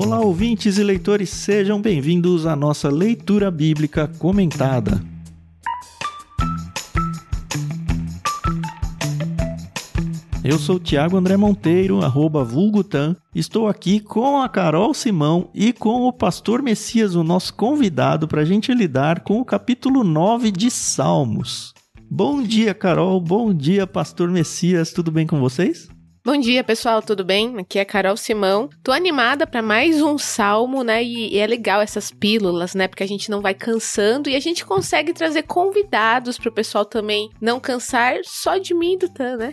Olá, ouvintes e leitores, sejam bem-vindos à nossa leitura bíblica comentada. Eu sou o Thiago André Monteiro, arroba Vulgutan. Estou aqui com a Carol Simão e com o Pastor Messias, o nosso convidado, para a gente lidar com o capítulo 9 de Salmos. Bom dia, Carol. Bom dia, Pastor Messias. Tudo bem com vocês? Bom dia, pessoal, tudo bem? Aqui é Carol Simão. Tô animada para mais um salmo, né? E, e, é legal essas pílulas, né? Porque a gente não vai cansando e a gente consegue trazer convidados para o pessoal também não cansar só de mim e do Tan, né?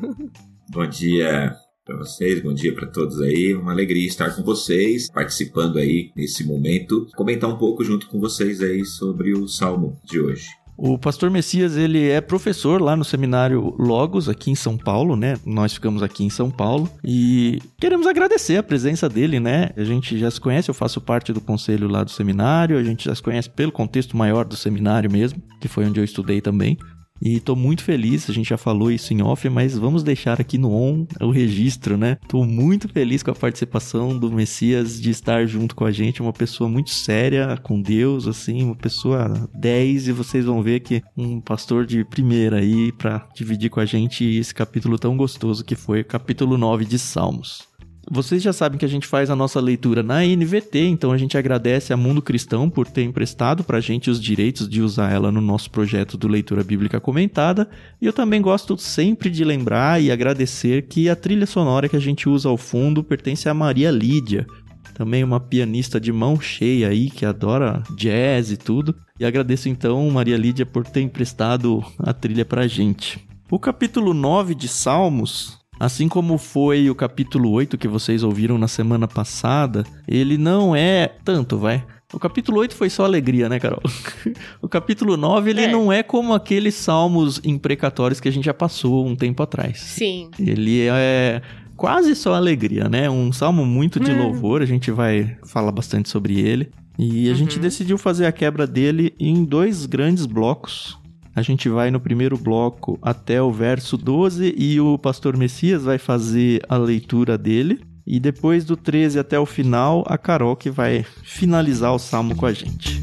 Bom dia para vocês, bom dia para todos aí. Uma alegria estar com vocês, participando aí nesse momento, comentar um pouco junto com vocês aí sobre o salmo de hoje. O pastor Messias, ele é professor lá no seminário Logos, aqui em São Paulo, né? Nós ficamos aqui em São Paulo e queremos agradecer a presença dele, né? A gente já se conhece, eu faço parte do conselho lá do seminário, a gente já se conhece pelo contexto maior do seminário mesmo, que foi onde eu estudei também. E tô muito feliz, a gente já falou isso em off, mas vamos deixar aqui no on o registro, né? Tô muito feliz com a participação do Messias de estar junto com a gente, uma pessoa muito séria com Deus, assim, uma pessoa 10 e vocês vão ver que um pastor de primeira aí para dividir com a gente esse capítulo tão gostoso que foi o capítulo 9 de Salmos. Vocês já sabem que a gente faz a nossa leitura na NVT, então a gente agradece a Mundo Cristão por ter emprestado para a gente os direitos de usar ela no nosso projeto do Leitura Bíblica Comentada. E eu também gosto sempre de lembrar e agradecer que a trilha sonora que a gente usa ao fundo pertence a Maria Lídia, também uma pianista de mão cheia aí que adora jazz e tudo. E agradeço então Maria Lídia por ter emprestado a trilha para a gente. O capítulo 9 de Salmos Assim como foi o capítulo 8 que vocês ouviram na semana passada, ele não é tanto, vai. O capítulo 8 foi só alegria, né, Carol? o capítulo 9, ele é. não é como aqueles salmos imprecatórios que a gente já passou um tempo atrás. Sim. Ele é quase só alegria, né? Um salmo muito de hum. louvor, a gente vai falar bastante sobre ele. E a uhum. gente decidiu fazer a quebra dele em dois grandes blocos. A gente vai no primeiro bloco até o verso 12 e o pastor Messias vai fazer a leitura dele. E depois do 13 até o final, a Carol que vai finalizar o salmo com a gente.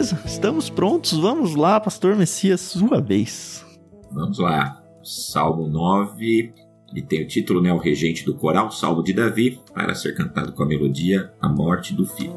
Beleza, estamos prontos. Vamos lá, Pastor Messias, sua vez. Vamos lá. Salmo 9, ele tem o título, né? O regente do coral, Salmo de Davi, para ser cantado com a melodia A Morte do Filho.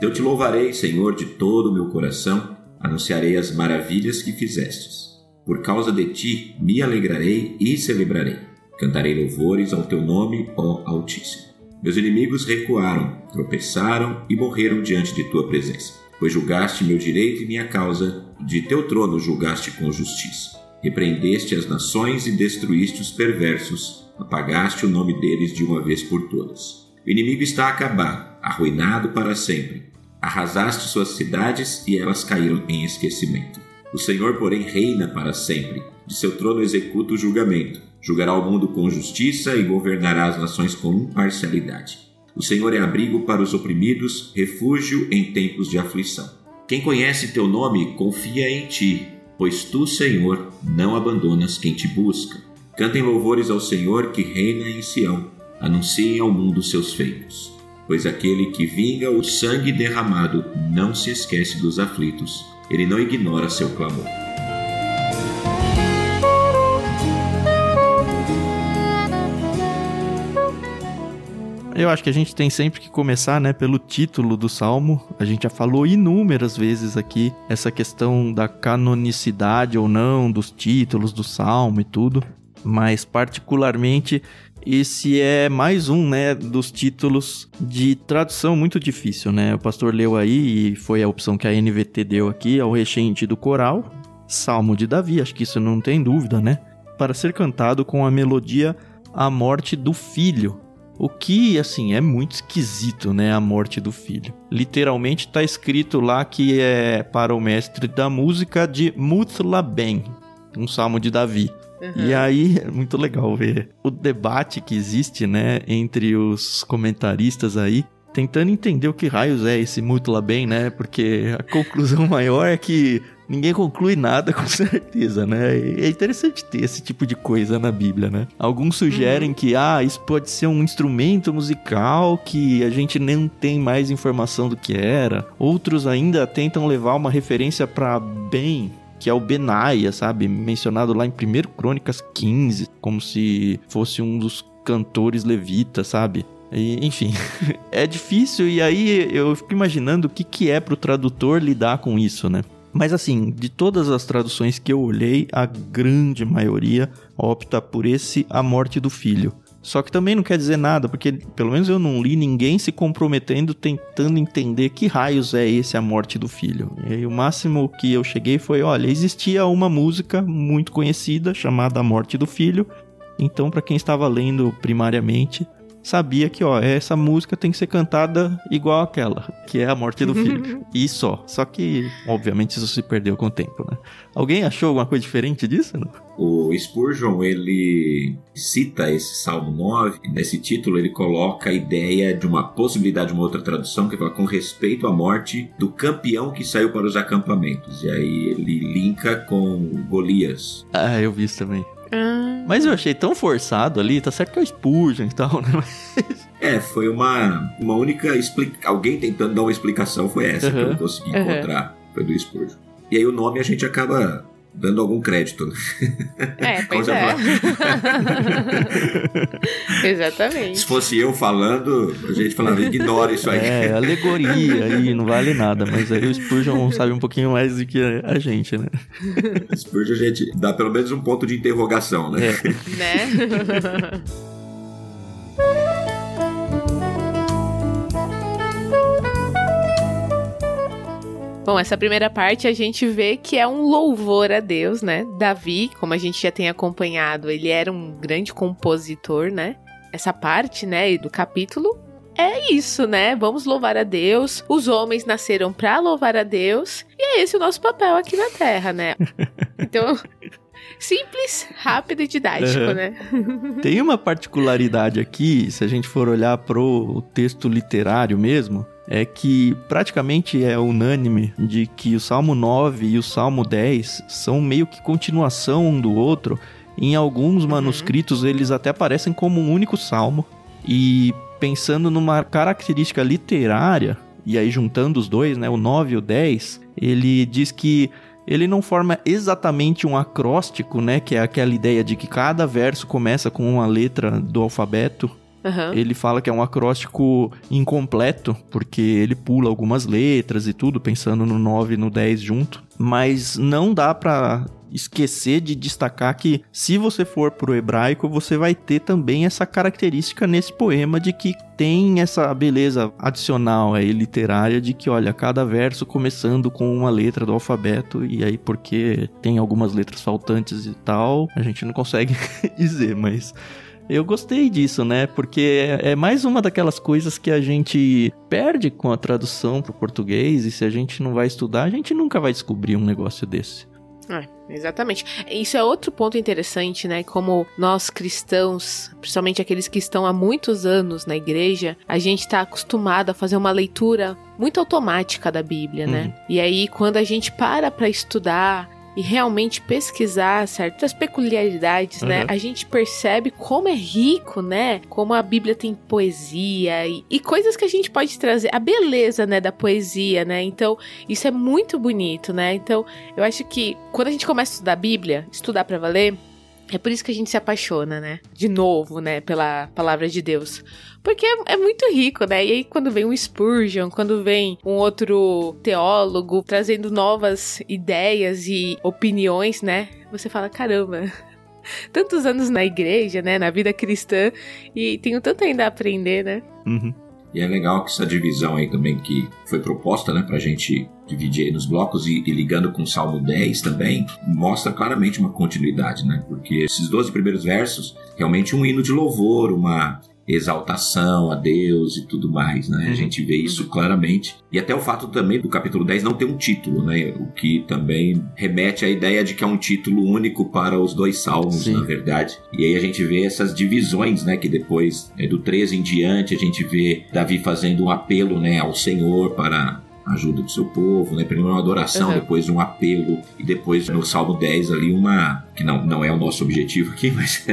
Eu te louvarei, Senhor, de todo o meu coração, anunciarei as maravilhas que fizestes. Por causa de ti me alegrarei e celebrarei Cantarei louvores ao teu nome, ó Altíssimo. Meus inimigos recuaram, tropeçaram e morreram diante de tua presença. Pois julgaste meu direito e minha causa, de teu trono julgaste com justiça. Repreendeste as nações e destruíste os perversos, apagaste o nome deles de uma vez por todas. O inimigo está acabado, arruinado para sempre. Arrasaste suas cidades e elas caíram em esquecimento. O Senhor, porém, reina para sempre. De seu trono executa o julgamento Julgará o mundo com justiça e governará as nações com imparcialidade. O Senhor é abrigo para os oprimidos, refúgio em tempos de aflição. Quem conhece teu nome confia em ti, pois tu, Senhor, não abandonas quem te busca. Cantem louvores ao Senhor que reina em Sião. Anunciem ao mundo seus feitos. Pois aquele que vinga o sangue derramado não se esquece dos aflitos, ele não ignora seu clamor. Eu acho que a gente tem sempre que começar, né, pelo título do salmo. A gente já falou inúmeras vezes aqui essa questão da canonicidade ou não dos títulos do salmo e tudo, mas particularmente esse é mais um, né, dos títulos de tradução muito difícil, né? O pastor leu aí e foi a opção que a NVT deu aqui, ao rechente do coral, Salmo de Davi, acho que isso não tem dúvida, né? Para ser cantado com a melodia A Morte do Filho. O que, assim, é muito esquisito, né? A morte do filho. Literalmente tá escrito lá que é para o mestre da música de Muthlaben, um salmo de Davi. Uhum. E aí, é muito legal ver o debate que existe, né, entre os comentaristas aí, tentando entender o que raios é esse Muthlaben, né? Porque a conclusão maior é que ninguém conclui nada com certeza, né? É interessante ter esse tipo de coisa na Bíblia, né? Alguns sugerem uhum. que, ah, isso pode ser um instrumento musical que a gente nem tem mais informação do que era. Outros ainda tentam levar uma referência para bem, que é o Benaia, sabe? Mencionado lá em 1 Crônicas 15, como se fosse um dos cantores levitas, sabe? E, enfim, é difícil e aí eu fico imaginando o que, que é pro tradutor lidar com isso, né? Mas assim, de todas as traduções que eu olhei, a grande maioria opta por esse A Morte do Filho. Só que também não quer dizer nada, porque pelo menos eu não li ninguém se comprometendo, tentando entender que raios é esse A Morte do Filho. E aí, o máximo que eu cheguei foi: olha, existia uma música muito conhecida chamada A Morte do Filho. Então, para quem estava lendo primariamente, sabia que, ó, essa música tem que ser cantada igual aquela, que é a morte do filho. e só. Só que, obviamente, isso se perdeu com o tempo, né? Alguém achou alguma coisa diferente disso? Não? O Spurgeon, ele cita esse Salmo 9, e nesse título ele coloca a ideia de uma possibilidade de uma outra tradução, que fala com respeito à morte do campeão que saiu para os acampamentos. E aí ele linka com Golias. Ah, eu vi isso também. Ah. Mas eu achei tão forçado ali, tá certo que é o Spurgeon e tal, né? Mas... É, foi uma, uma única explicação. Alguém tentando dar uma explicação foi essa uhum. que eu não consegui uhum. encontrar. Foi do Spurgeon. E aí o nome a gente acaba dando algum crédito. É, pois é. Exatamente. Se fosse eu falando, a gente falava, ignora isso aí. É, alegoria aí, não vale nada, mas aí o Spurgeon sabe um pouquinho mais do que a gente, né? Spurgeon a gente dá pelo menos um ponto de interrogação, né? É. Né? Bom, essa primeira parte a gente vê que é um louvor a Deus, né? Davi, como a gente já tem acompanhado, ele era um grande compositor, né? Essa parte, né, do capítulo é isso, né? Vamos louvar a Deus. Os homens nasceram para louvar a Deus. E é esse o nosso papel aqui na Terra, né? Então, simples, rápido e didático, uhum. né? Tem uma particularidade aqui, se a gente for olhar pro texto literário mesmo, é que praticamente é unânime de que o Salmo 9 e o Salmo 10 são meio que continuação um do outro. Em alguns uhum. manuscritos eles até aparecem como um único salmo. E pensando numa característica literária, e aí juntando os dois, né, o 9 e o 10, ele diz que ele não forma exatamente um acróstico, né, que é aquela ideia de que cada verso começa com uma letra do alfabeto Uhum. Ele fala que é um acróstico incompleto, porque ele pula algumas letras e tudo, pensando no 9 e no 10 junto. Mas não dá para esquecer de destacar que se você for pro hebraico, você vai ter também essa característica nesse poema de que tem essa beleza adicional aí literária de que, olha, cada verso começando com uma letra do alfabeto e aí porque tem algumas letras faltantes e tal, a gente não consegue dizer, mas eu gostei disso, né? Porque é mais uma daquelas coisas que a gente perde com a tradução para o português e se a gente não vai estudar, a gente nunca vai descobrir um negócio desse. É, exatamente. Isso é outro ponto interessante, né? Como nós cristãos, principalmente aqueles que estão há muitos anos na igreja, a gente está acostumado a fazer uma leitura muito automática da Bíblia, né? Uhum. E aí, quando a gente para para estudar e realmente pesquisar certas peculiaridades, né, uhum. né? A gente percebe como é rico, né? Como a Bíblia tem poesia e, e, coisas que a gente pode trazer, a beleza, né, da poesia, né? Então, isso é muito bonito, né? Então, eu acho que quando a gente começa a estudar a Bíblia, estudar para valer, é por isso que a gente se apaixona, né? De novo, né? Pela palavra de Deus. Porque é, é, muito rico, né? E aí, quando vem um Spurgeon, quando vem um outro teólogo trazendo novas ideias e opiniões, né? Você fala: caramba, tantos anos na igreja, né? Na vida cristã, e tenho tanto ainda a aprender, né? Uhum. E é legal que essa divisão aí também que foi proposta, né, pra gente dividir aí nos blocos e, e, ligando com o Salmo 10 também, mostra claramente uma continuidade, né? Porque esses 12 primeiros versos, realmente um hino de louvor, uma exaltação a Deus e tudo mais, né? A Uhum. gente vê isso Uhum. claramente. E até o fato também do capítulo 10 não ter um título, né? O que também remete à ideia de que é um título único para os dois salmos, Sim. na verdade. E aí a gente vê essas divisões, né? Que depois, é, do 13 em diante, a gente vê Davi fazendo um apelo, né? Ao Senhor para ajuda do seu povo, né? Primeiro uma adoração, Uhum. depois um apelo e depois no Salmo 10 ali uma que não, não é o nosso objetivo aqui, mas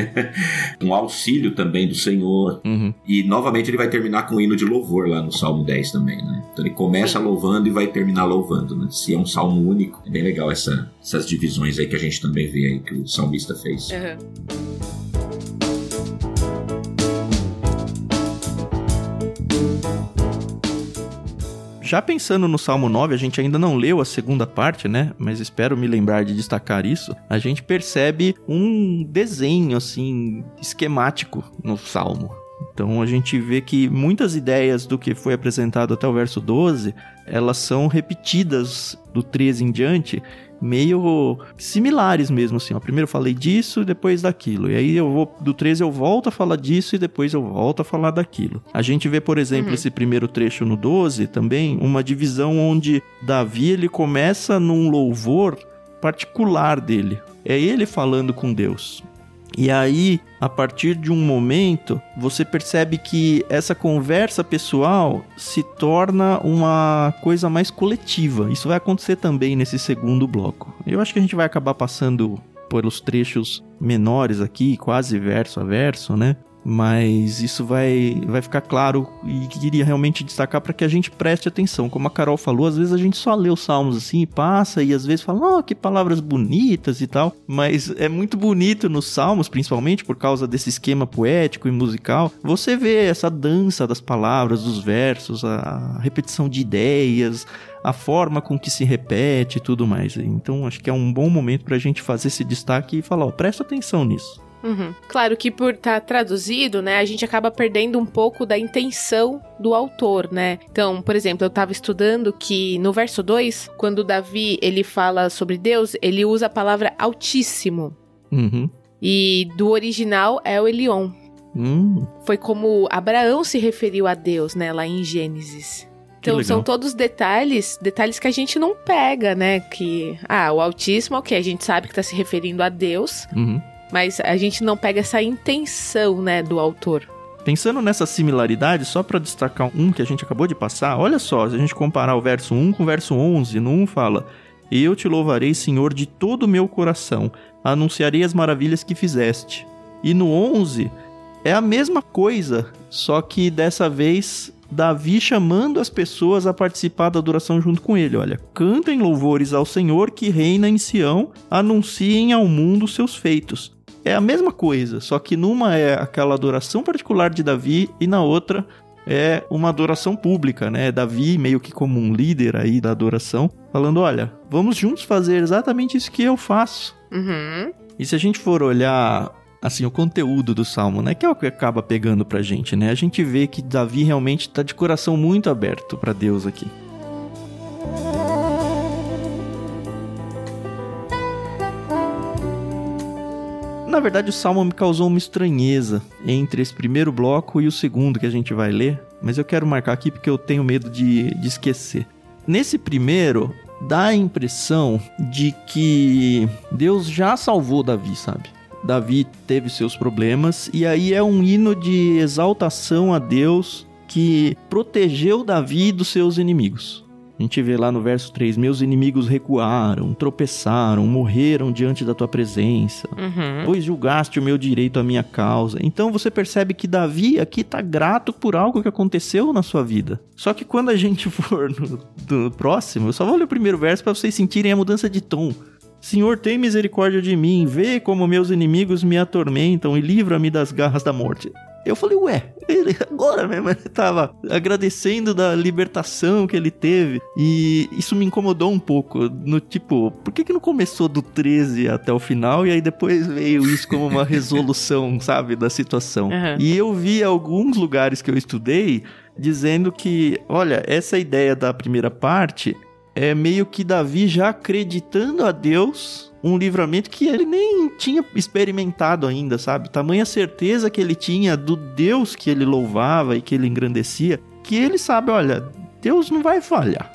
um auxílio também do Senhor. Uhum. E novamente ele vai terminar com um hino de louvor lá no Salmo 10 também, né? Então ele começa louvando e vai terminar louvando, né? Se é um salmo único, é bem legal essa, essas divisões aí que a gente também vê aí que o salmista fez. Uhum. Já pensando no Salmo 9, a gente ainda não leu a segunda parte, né? Mas espero me lembrar de destacar isso. A gente percebe um desenho, assim, esquemático no Salmo. Então a gente vê que muitas ideias do que foi apresentado até o verso 12, elas são repetidas do 13 em diante, meio similares mesmo assim. Ó. Primeiro eu falei disso, depois daquilo. E aí eu vou do 13 eu volto a falar disso e depois eu volto a falar daquilo. A gente vê, por exemplo, Uhum. esse primeiro trecho no 12 também, uma divisão onde Davi ele começa num louvor particular dele. É ele falando com Deus. E aí, a partir de um momento, você percebe que essa conversa pessoal se torna uma coisa mais coletiva. Isso vai acontecer também nesse segundo bloco. Eu acho que a gente vai acabar passando pelos trechos menores aqui, quase verso a verso, né? Mas isso vai, vai ficar claro e queria realmente destacar para que a gente preste atenção. Como a Carol falou, às vezes a gente só lê os salmos assim e passa, e às vezes fala, oh, que palavras bonitas e tal. Mas é muito bonito nos salmos, principalmente por causa desse esquema poético e musical. Você vê essa dança das palavras, dos versos, a repetição de ideias, a forma com que se repete e tudo mais. Então acho que é um bom momento para a gente fazer esse destaque e falar, ó, presta atenção nisso. Uhum. Claro que por estar traduzido, né, a gente acaba perdendo um pouco da intenção do autor, né? Então, por exemplo, eu estava estudando que no verso 2, quando Davi ele fala sobre Deus, ele usa a palavra altíssimo. Uhum. E do original é o Elion. Hum, Foi como Abraão se referiu a Deus, né, lá em Gênesis. Então são todos detalhes, detalhes que a gente não pega, né? Que, ah, o autismo, ok, a gente sabe que tá se referindo a Deus, uhum. Mas a gente não pega essa intenção, né, do autor. Pensando nessa similaridade, só para destacar um que a gente acabou de passar, olha só, se a gente comparar o verso 1 com o verso 11, no 1 fala: Eu te louvarei, Senhor, de todo o meu coração, anunciarei as maravilhas que fizeste. E no 11 é a mesma coisa, só que dessa vez Davi chamando as pessoas a participar da adoração junto com ele. Olha, cantem louvores ao Senhor que reina em Sião, anunciem ao mundo seus feitos. É a mesma coisa, só que numa é aquela adoração particular de Davi e na outra é uma adoração pública, né? Davi meio que como um líder aí da adoração, falando, olha, vamos juntos fazer exatamente isso que eu faço. Uhum. E se a gente for olhar assim o conteúdo do salmo, né, que é o que acaba pegando pra gente, né? A gente vê que Davi realmente tá de coração muito aberto pra Deus aqui. Na verdade, o salmo me causou uma estranheza entre esse primeiro bloco e o segundo que a gente vai ler, mas eu quero marcar aqui porque eu tenho medo de, de esquecer. Nesse primeiro, dá a impressão de que Deus já salvou Davi, sabe? Davi teve seus problemas e aí é um hino de exaltação a Deus que protegeu Davi dos seus inimigos. A gente vê lá no verso 3: Meus inimigos recuaram, tropeçaram, morreram diante da tua presença, Uhum. pois julgaste o meu direito à minha causa. Então você percebe que Davi aqui está grato por algo que aconteceu na sua vida. Só que quando a gente for no, no próximo, eu só vou ler o primeiro verso para vocês sentirem a mudança de tom. Senhor, tem misericórdia de mim, vê como meus inimigos me atormentam e livra-me das garras da morte. Eu falei, ué, ele agora mesmo ele tava agradecendo da libertação que ele teve. E isso me incomodou um pouco. No tipo, por que, que não começou do 13 até o final e aí depois veio isso como uma resolução, sabe, da situação? Uhum. E eu vi alguns lugares que eu estudei dizendo que, olha, essa ideia da primeira parte é meio que Davi já acreditando a Deus um livramento que ele nem tinha experimentado ainda, sabe? Tamanha certeza que ele tinha do Deus que ele louvava e que ele engrandecia, que ele sabe, olha, Deus não vai falhar.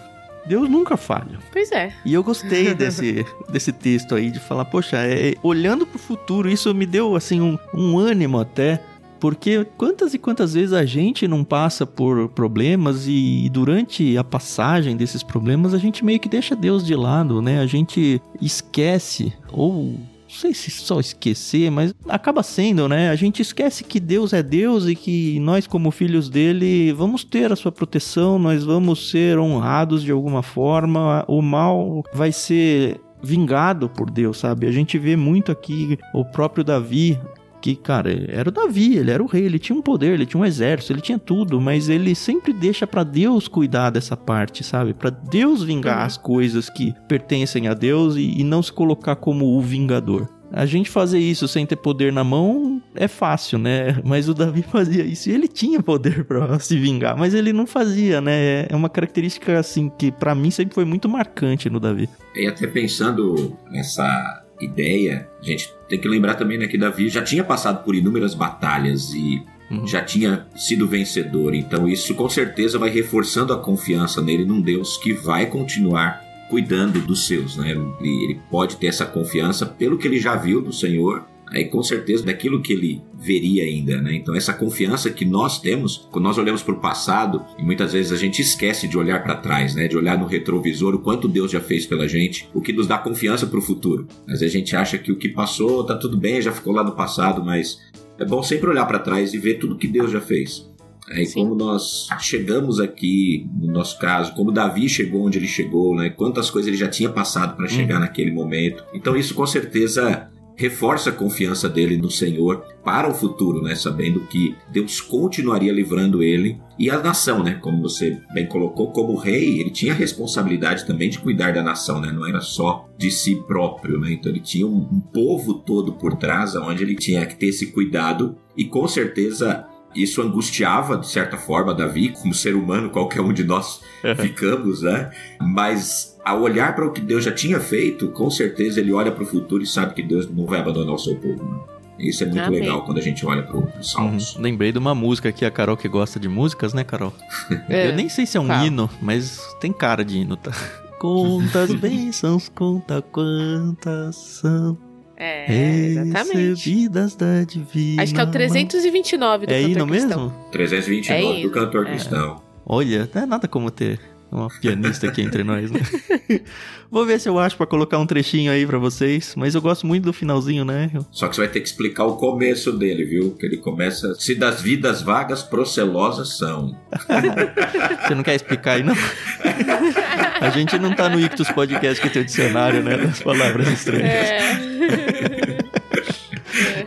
Deus nunca falha. Pois é. E eu gostei desse, desse texto aí, de falar, poxa, é, olhando pro futuro, isso me deu, assim, um, um ânimo até porque quantas e quantas vezes a gente não passa por problemas e durante a passagem desses problemas a gente meio que deixa Deus de lado, né? A gente esquece ou não sei se só esquecer, mas acaba sendo, né? A gente esquece que Deus é Deus e que nós, como filhos dele, vamos ter a sua proteção, nós vamos ser honrados de alguma forma. O mal vai ser vingado por Deus, sabe? A gente vê muito aqui o próprio Davi que, cara, era o Davi, ele era o rei, ele tinha um poder, ele tinha um exército, ele tinha tudo, mas ele sempre deixa para Deus cuidar dessa parte, sabe? Para Deus vingar as coisas que pertencem a Deus e, e não se colocar como o vingador. A gente fazer isso sem ter poder na mão é fácil, né? Mas o Davi fazia isso e ele tinha poder para se vingar, mas ele não fazia, né? É uma característica assim que para mim sempre foi muito marcante no Davi. E até pensando nessa ideia, a gente tem que lembrar também né, que Davi já tinha passado por inúmeras batalhas e uhum. já tinha sido vencedor. Então isso com certeza vai reforçando a confiança nele num Deus que vai continuar cuidando dos seus, né? Ele pode ter essa confiança pelo que ele já viu do Senhor aí com certeza daquilo que ele veria ainda, né? Então essa confiança que nós temos, quando nós olhamos para o passado, e muitas vezes a gente esquece de olhar para trás, né? De olhar no retrovisor o quanto Deus já fez pela gente, o que nos dá confiança para o futuro. Mas a gente acha que o que passou tá tudo bem, já ficou lá no passado, mas é bom sempre olhar para trás e ver tudo que Deus já fez. É, e como nós chegamos aqui, no nosso caso, como Davi chegou onde ele chegou, né? Quantas coisas ele já tinha passado para chegar uhum. naquele momento. Então isso com certeza reforça a confiança dele no Senhor para o futuro, né? Sabendo que Deus continuaria livrando ele e a nação, né? Como você bem colocou, como rei, ele tinha a responsabilidade também de cuidar da nação, né? Não era só de si próprio, né? Então ele tinha um, um povo todo por trás, onde ele tinha que ter esse cuidado e com certeza isso angustiava, de certa forma, Davi, como ser humano, qualquer um de nós ficamos, né? Mas ao olhar para o que Deus já tinha feito, com certeza ele olha para o futuro e sabe que Deus não vai abandonar o seu povo. Né? Isso é muito Amém. legal quando a gente olha para os salmos. Uhum. Lembrei de uma música aqui, a Carol que gosta de músicas, né, Carol? É. Eu nem sei se é um tá. hino, mas tem cara de hino, tá? Contas bênçãos, conta quantas são. É, exatamente. da divina. Acho que é o 329 do é cantor hino cristão. mesmo? 329 é do cantor é. cristão. Olha, não é nada como ter uma pianista aqui entre nós, né? Vou ver se eu acho para colocar um trechinho aí para vocês, mas eu gosto muito do finalzinho, né? Só que você vai ter que explicar o começo dele, viu? Que ele começa se das vidas vagas procelosas são. você não quer explicar aí não? A gente não tá no Ictus Podcast que tem o dicionário, né, das palavras estranhas. É.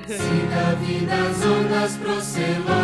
se da vida as ondas procelosas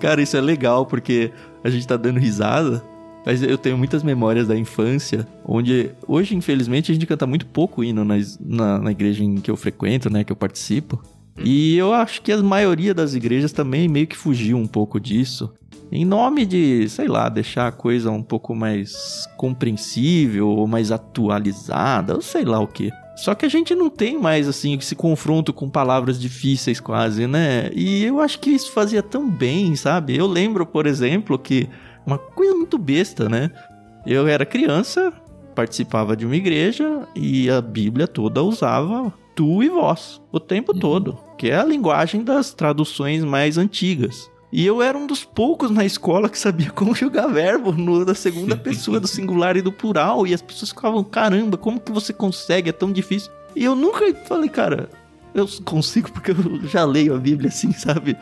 Cara, isso é legal porque a gente tá dando risada, mas eu tenho muitas memórias da infância, onde hoje, infelizmente, a gente canta muito pouco hino na, na, igreja em que eu frequento, né, que eu participo. E eu acho que a maioria das igrejas também meio que fugiu um pouco disso. Em nome de, sei lá, deixar a coisa um pouco mais compreensível ou mais atualizada, ou sei lá o que. Só que a gente não tem mais, assim, esse confronto com palavras difíceis quase, né? E eu acho que isso fazia tão bem, sabe? Eu lembro, por exemplo, que uma coisa muito besta, né? Eu era criança, participava de uma igreja e a Bíblia toda usava tu e vós o tempo uhum. todo, que é a linguagem das traduções mais antigas. E eu era um dos poucos na escola que sabia conjugar verbo no, da segunda pessoa do singular e do plural. E as pessoas ficavam, caramba, como que você consegue? É tão difícil. E eu nunca falei, cara, eu consigo porque eu já leio a Bíblia assim, sabe?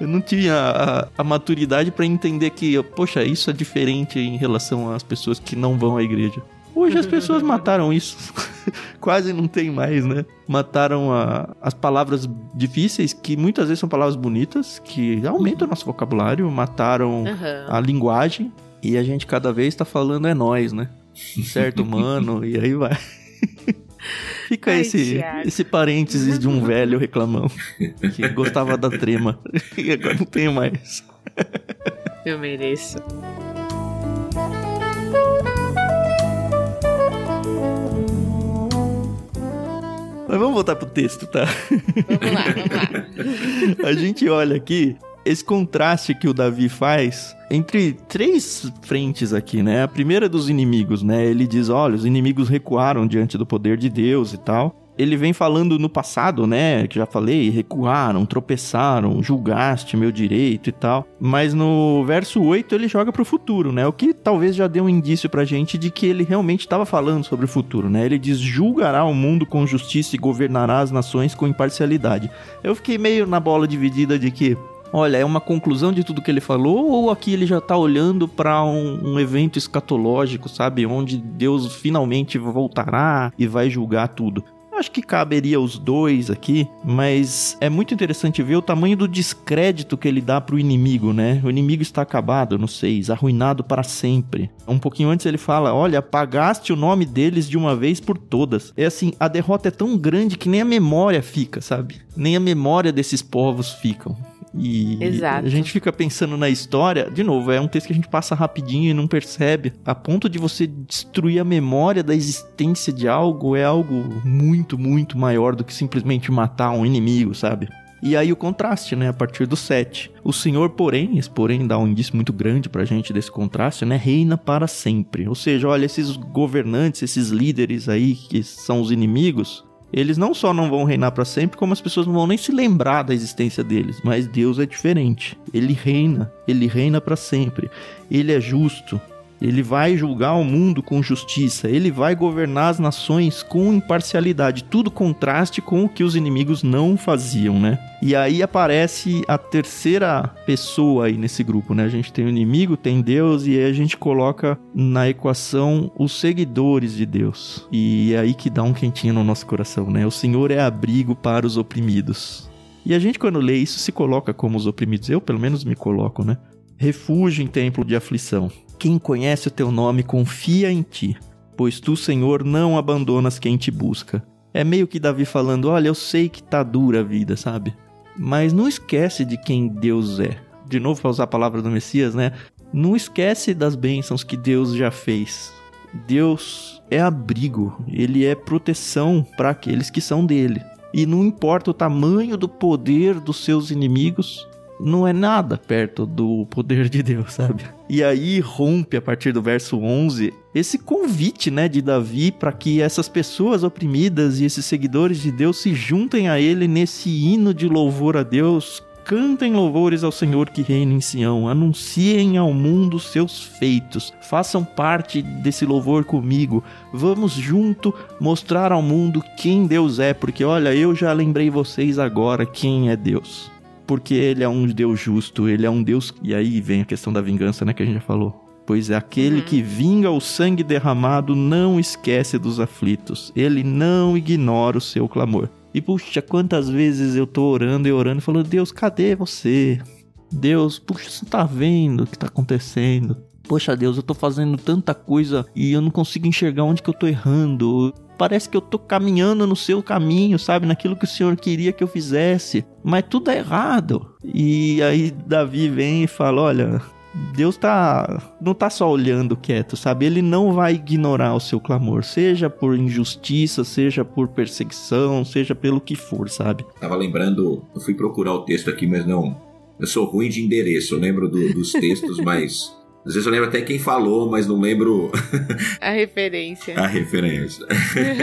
Eu não tinha a, a maturidade para entender que, poxa, isso é diferente em relação às pessoas que não vão à igreja. Hoje as pessoas mataram isso. Quase não tem mais, né? Mataram a, as palavras difíceis, que muitas vezes são palavras bonitas, que aumentam o nosso vocabulário. Mataram uhum. a linguagem. E a gente cada vez tá falando é nós, né? Certo, mano? e aí vai. Fica Ai, esse, esse parênteses de um velho reclamão que gostava da trema e agora não tenho mais. Eu mereço. Mas vamos voltar pro texto, tá? Vamos lá, vamos lá. A gente olha aqui esse contraste que o Davi faz entre três frentes aqui, né? A primeira é dos inimigos, né? Ele diz: olha, os inimigos recuaram diante do poder de Deus e tal. Ele vem falando no passado, né? Que já falei, recuaram, tropeçaram, julgaste meu direito e tal. Mas no verso 8 ele joga pro futuro, né? O que talvez já dê um indício pra gente de que ele realmente estava falando sobre o futuro, né? Ele diz: julgará o mundo com justiça e governará as nações com imparcialidade. Eu fiquei meio na bola dividida de que olha, é uma conclusão de tudo que ele falou, ou aqui ele já está olhando para um, um, evento escatológico, sabe? Onde Deus finalmente voltará e vai julgar tudo. Acho que caberia os dois aqui, mas é muito interessante ver o tamanho do descrédito que ele dá pro inimigo, né? O inimigo está acabado no 6, arruinado para sempre. Um pouquinho antes ele fala: Olha, apagaste o nome deles de uma vez por todas. É assim, a derrota é tão grande que nem a memória fica, sabe? Nem a memória desses povos ficam. E Exato. a gente fica pensando na história, de novo, é um texto que a gente passa rapidinho e não percebe. A ponto de você destruir a memória da existência de algo é algo muito, muito maior do que simplesmente matar um inimigo, sabe? E aí o contraste, né, a partir do 7. O Senhor, porém, esse porém dá um indício muito grande pra gente desse contraste, né, reina para sempre. Ou seja, olha, esses governantes, esses líderes aí que são os inimigos, eles não só não vão reinar para sempre, como as pessoas não vão nem se lembrar da existência deles. Mas Deus é diferente. Ele reina, ele reina para sempre. Ele é justo, ele vai julgar o mundo com justiça, ele vai governar as nações com imparcialidade, tudo contraste com o que os inimigos não faziam, né? E aí aparece a terceira pessoa aí nesse grupo, né? A gente tem o inimigo, tem Deus e aí a gente coloca na equação os seguidores de Deus. E é aí que dá um quentinho no nosso coração, né? O Senhor é abrigo para os oprimidos. E a gente quando lê isso se coloca como os oprimidos, eu pelo menos me coloco, né? Refúgio em templo de aflição. Quem conhece o teu nome confia em ti, pois tu, Senhor, não abandonas quem te busca. É meio que Davi falando: Olha, eu sei que tá dura a vida, sabe? Mas não esquece de quem Deus é. De novo, para usar a palavra do Messias, né? Não esquece das bênçãos que Deus já fez. Deus é abrigo, ele é proteção para aqueles que são dele. E não importa o tamanho do poder dos seus inimigos, não é nada perto do poder de Deus, sabe? E aí rompe a partir do verso 11 esse convite, né, de Davi para que essas pessoas oprimidas e esses seguidores de Deus se juntem a ele nesse hino de louvor a Deus. Cantem louvores ao Senhor que reina em Sião, anunciem ao mundo seus feitos, façam parte desse louvor comigo. Vamos junto mostrar ao mundo quem Deus é, porque olha, eu já lembrei vocês agora quem é Deus porque ele é um Deus justo, ele é um Deus. E aí vem a questão da vingança, né, que a gente já falou. Pois é aquele uhum. que vinga o sangue derramado não esquece dos aflitos, ele não ignora o seu clamor. E puxa, quantas vezes eu tô orando e orando e falando: Deus, cadê você? Deus, puxa, você tá vendo o que tá acontecendo? Poxa Deus, eu tô fazendo tanta coisa e eu não consigo enxergar onde que eu tô errando. Parece que eu tô caminhando no seu caminho, sabe? Naquilo que o Senhor queria que eu fizesse. Mas tudo é errado. E aí Davi vem e fala: Olha, Deus tá não tá só olhando quieto, sabe? Ele não vai ignorar o seu clamor, seja por injustiça, seja por perseguição, seja pelo que for, sabe? Tava lembrando, eu fui procurar o texto aqui, mas não. Eu sou ruim de endereço, eu lembro do, dos textos, mas às vezes eu lembro até quem falou, mas não lembro. A referência. A referência.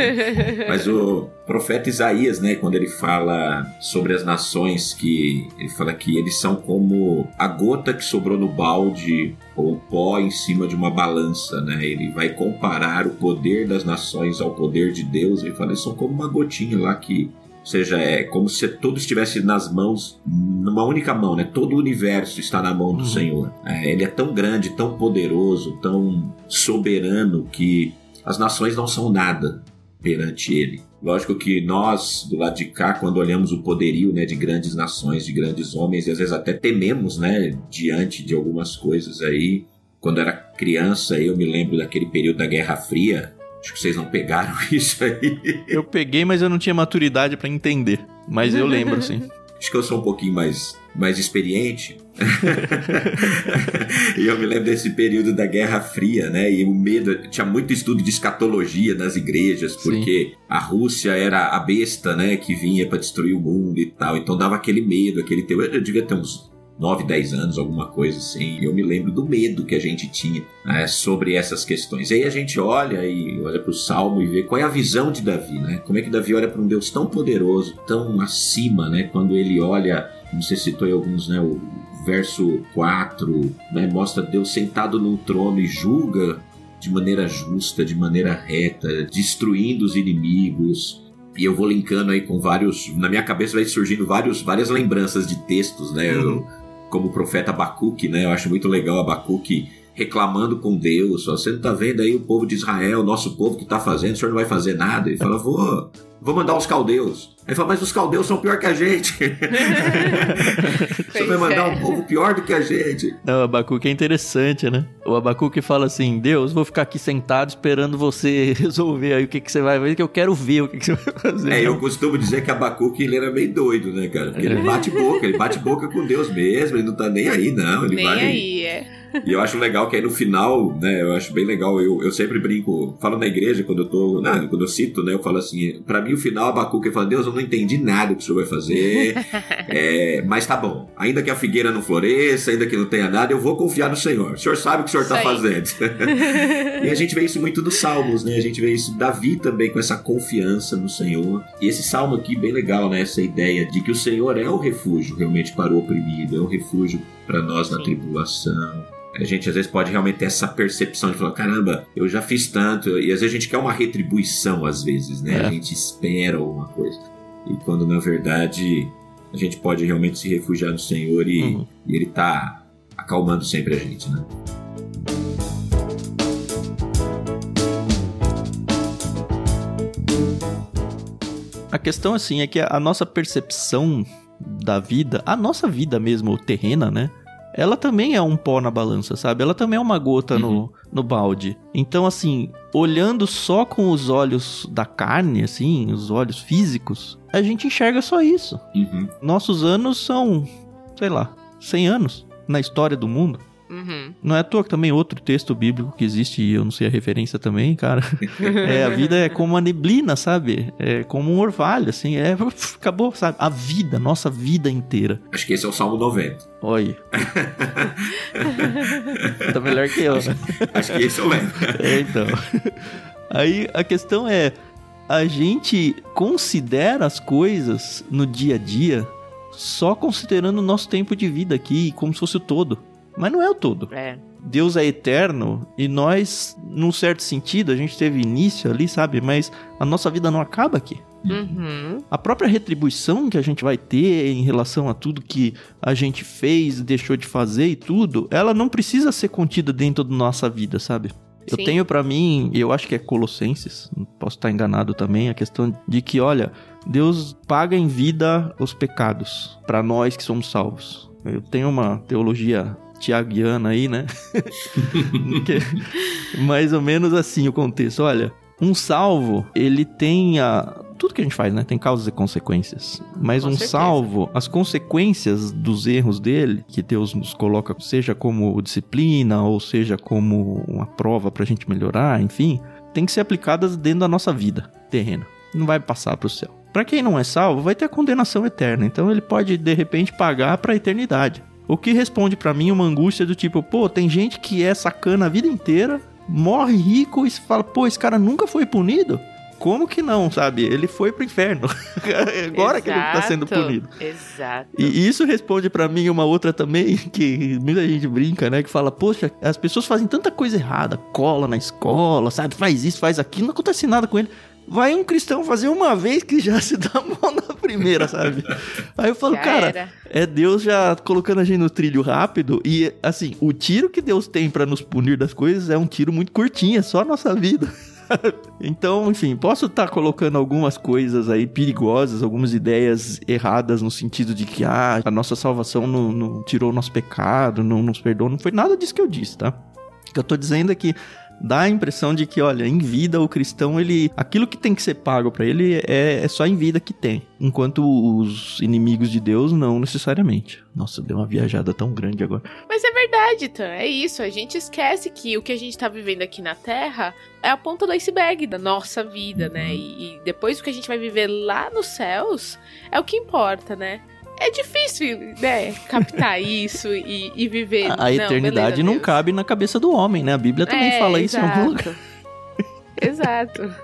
mas o profeta Isaías, né, quando ele fala sobre as nações, que ele fala que eles são como a gota que sobrou no balde ou pó em cima de uma balança, né? Ele vai comparar o poder das nações ao poder de Deus. Ele fala, eles são como uma gotinha lá que Ou seja, é como se tudo estivesse nas mãos, numa única mão, né? Todo o universo está na mão do uhum. Senhor. É, ele é tão grande, tão poderoso, tão soberano que as nações não são nada perante ele. Lógico que nós, do lado de cá, quando olhamos o poderio né, de grandes nações, de grandes homens, e às vezes até tememos né, diante de algumas coisas aí. Quando era criança, eu me lembro daquele período da Guerra Fria, Acho que vocês não pegaram isso aí. Eu peguei, mas eu não tinha maturidade para entender. Mas eu lembro, sim. Acho que eu sou um pouquinho mais, mais experiente. e eu me lembro desse período da Guerra Fria, né? E o medo. Tinha muito estudo de escatologia nas igrejas, porque Sim. a Rússia era a besta, né? Que vinha para destruir o mundo e tal. Então dava aquele medo, aquele. Eu devia ter uns 9, 10 anos, alguma coisa assim. Eu me lembro do medo que a gente tinha né, sobre essas questões. E aí a gente olha e olha para o Salmo e vê qual é a visão de Davi, né? Como é que Davi olha para um Deus tão poderoso, tão acima, né? Quando ele olha, como você citou em alguns, né? O verso 4, né? Mostra Deus sentado num trono e julga de maneira justa, de maneira reta, destruindo os inimigos, e eu vou linkando aí com vários. Na minha cabeça vai surgindo vários, várias lembranças de textos, né? Uhum. Eu, como o profeta Abacuque, né? Eu acho muito legal Abacuque reclamando com Deus. Você não tá vendo aí o povo de Israel, nosso povo que tá fazendo, o senhor não vai fazer nada? Ele fala, vou, vou mandar os caldeus. Aí fala, mas os caldeus são pior que a gente. Você vai mandar um é. povo pior do que a gente. Não, o Abacuque é interessante, né? O Abacuque fala assim: Deus, vou ficar aqui sentado esperando você resolver aí o que, que você vai ver, que eu quero ver o que, que você vai fazer. É, eu costumo dizer que Abacuque ele era meio doido, né, cara? Porque ele bate boca, ele bate boca com Deus mesmo, ele não tá nem aí, não. Ele nem vai. aí, é. E eu acho legal que aí no final, né, eu acho bem legal, eu, eu sempre brinco, falo na igreja quando eu tô, não, quando eu cito, né, eu falo assim, para mim o final Abacuque fala, Deus, eu não entendi nada o que o senhor vai fazer, é, mas tá bom, ainda que a figueira não floresça, ainda que não tenha nada, eu vou confiar no Senhor, o senhor sabe o que o senhor tá fazendo. e a gente vê isso muito nos Salmos, né, a gente vê isso Davi também com essa confiança no Senhor, e esse Salmo aqui bem legal, né, essa ideia de que o Senhor é o refúgio realmente para o oprimido, é o refúgio para nós na tribulação, a gente às vezes pode realmente ter essa percepção de falar, caramba, eu já fiz tanto, e às vezes a gente quer uma retribuição, às vezes, né? É. A gente espera alguma coisa. E quando na verdade a gente pode realmente se refugiar no Senhor e, uhum. e Ele tá acalmando sempre a gente, né? A questão assim é que a nossa percepção da vida, a nossa vida mesmo terrena, né? ela também é um pó na balança, sabe? Ela também é uma gota uhum. no, no balde. Então, assim, olhando só com os olhos da carne, assim, os olhos físicos, a gente enxerga só isso. Uhum. Nossos anos são, sei lá, 100 anos na história do mundo. Uhum. Não é à toa que também outro texto bíblico que existe, e eu não sei a referência também, cara. é, a vida é como uma neblina, sabe? É como um orvalho, assim. É, acabou, sabe? A vida, nossa vida inteira. Acho que esse é o Salmo 90. Olha. tá melhor que eu, né? Acho que esse eu lembro. é, então. Aí a questão é: a gente considera as coisas no dia a dia só considerando o nosso tempo de vida aqui, como se fosse o todo. Mas não é o todo. É. Deus é eterno e nós, num certo sentido, a gente teve início ali, sabe? Mas a nossa vida não acaba aqui. Uhum. A própria retribuição que a gente vai ter em relação a tudo que a gente fez, deixou de fazer e tudo, ela não precisa ser contida dentro da nossa vida, sabe? Eu Sim. tenho para mim, e eu acho que é Colossenses, posso estar enganado também, a questão de que, olha, Deus paga em vida os pecados para nós que somos salvos. Eu tenho uma teologia tiagiana aí, né? mais ou menos assim o contexto. Olha, um salvo, ele tem a. Tudo que a gente faz, né? Tem causas e consequências. Mas Com um certeza. salvo, as consequências dos erros dele, que Deus nos coloca, seja como disciplina, ou seja como uma prova pra gente melhorar, enfim, tem que ser aplicadas dentro da nossa vida terrena. Não vai passar pro céu. Para quem não é salvo, vai ter a condenação eterna. Então ele pode, de repente, pagar para a eternidade. O que responde para mim uma angústia do tipo, pô, tem gente que é sacana a vida inteira, morre rico e fala, pô, esse cara nunca foi punido? Como que não, sabe? Ele foi pro inferno. Agora Exato. que ele tá sendo punido. Exato. E isso responde para mim uma outra também, que muita gente brinca, né? Que fala, poxa, as pessoas fazem tanta coisa errada, cola na escola, sabe? Faz isso, faz aquilo, não acontece nada com ele. vai um cristão fazer uma vez que já se dá mal na primeira, sabe? Aí eu falo, Já cara, era. é Deus já colocando a gente no trilho rápido e, assim, o tiro que Deus tem pra nos punir das coisas é um tiro muito curtinho, é só a nossa vida. Então, enfim, posso estar colocando algumas coisas aí perigosas, algumas ideias erradas no sentido de que ah, a nossa salvação não, não tirou o nosso pecado, não nos perdoou. Não foi nada disso que eu disse, tá? O que eu tô dizendo é que dá a impressão de que, olha, em vida o cristão, ele. Aquilo que tem que ser pago pra ele é, é só em vida que tem. Enquanto os inimigos de Deus, não necessariamente. Nossa, deu uma viajada tão grande agora. Mas é verdade, Tan. É isso. A gente esquece que o que a gente tá vivendo aqui na Terra é a ponta do iceberg da nossa vida, né? E, e depois o que a gente vai viver lá nos céus é o que importa, né? É difícil, né, captar isso e, e viver. A, a eternidade beleza, não Deus. cabe na cabeça do homem, né? A Bíblia também É, fala isso em algum exato. lugar. Exato.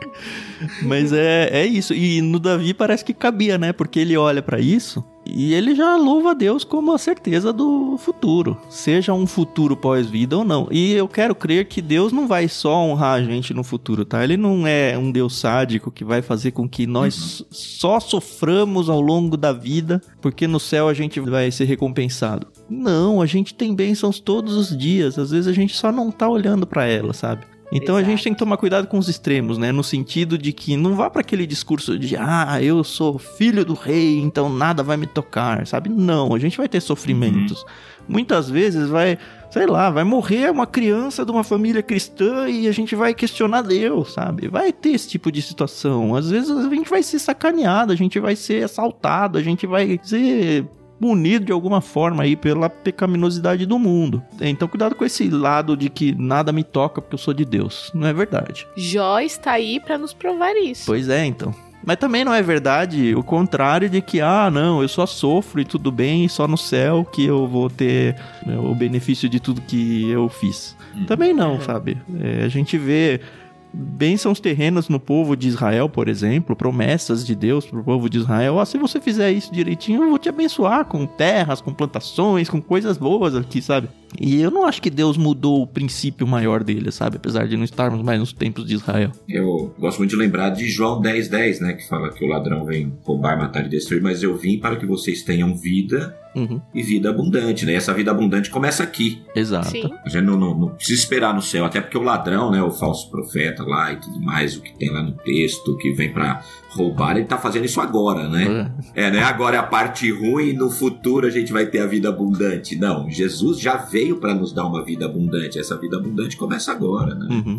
Mas é, é isso. E no Davi parece que cabia, né? Porque ele olha pra isso e ele já louva a Deus como a certeza do futuro. Seja um futuro pós-vida ou não. E eu quero crer que Deus não vai só honrar a gente no futuro, tá? Ele não é um Deus sádico que vai fazer com que nós só soframos ao longo da vida porque no céu a gente vai ser recompensado. Não, a gente tem bênçãos todos os dias. Às vezes a gente só não tá olhando pra ela, sabe? Então a gente Exato. tem que tomar cuidado com os extremos, né? No sentido de que não vá para aquele discurso de ah, eu sou filho do rei, então nada vai me tocar, sabe? Não, a gente vai ter sofrimentos. Muitas vezes vai, sei lá, vai morrer uma criança de uma família cristã e a gente vai questionar Deus, sabe? Vai ter esse tipo de situação. Às vezes a gente vai ser sacaneado, a gente vai ser assaltado, a gente vai ser punido de alguma forma aí pela pecaminosidade do mundo. Então cuidado com esse lado de que nada me toca porque eu sou de Deus. Não é verdade. Jó está aí pra nos provar isso. Pois é, então. Mas também não é verdade o contrário de que, ah, não, eu só sofro e tudo bem, e só no céu que eu vou ter né, o benefício de tudo que eu fiz. Também não, sabe? É, a gente vê bênçãos terrenas no povo de Israel, por exemplo, promessas de Deus pro povo de Israel. Ah, se você fizer isso direitinho, eu vou te abençoar com terras, com plantações, com coisas boas aqui, sabe? E eu não acho que Deus mudou o princípio maior dele, sabe? Apesar de não estarmos mais nos tempos de Israel. Eu gosto muito de lembrar de João 10, 10, né? Que fala que o ladrão vem roubar, matar e destruir, mas eu vim para que vocês tenham vida Uhum, e vida abundante, né? E essa vida abundante começa aqui. exato. Sim. A gente não, não- não precisa esperar no céu, até porque o ladrão, né? O falso profeta lá e tudo mais, o que tem lá no texto, que vem para roubar, ele tá fazendo isso agora, né? É, né? Agora é a parte ruim e no futuro a gente vai ter a vida abundante. Não, Jesus já veio para nos dar uma vida abundante. Essa vida abundante começa agora, né? Uhum.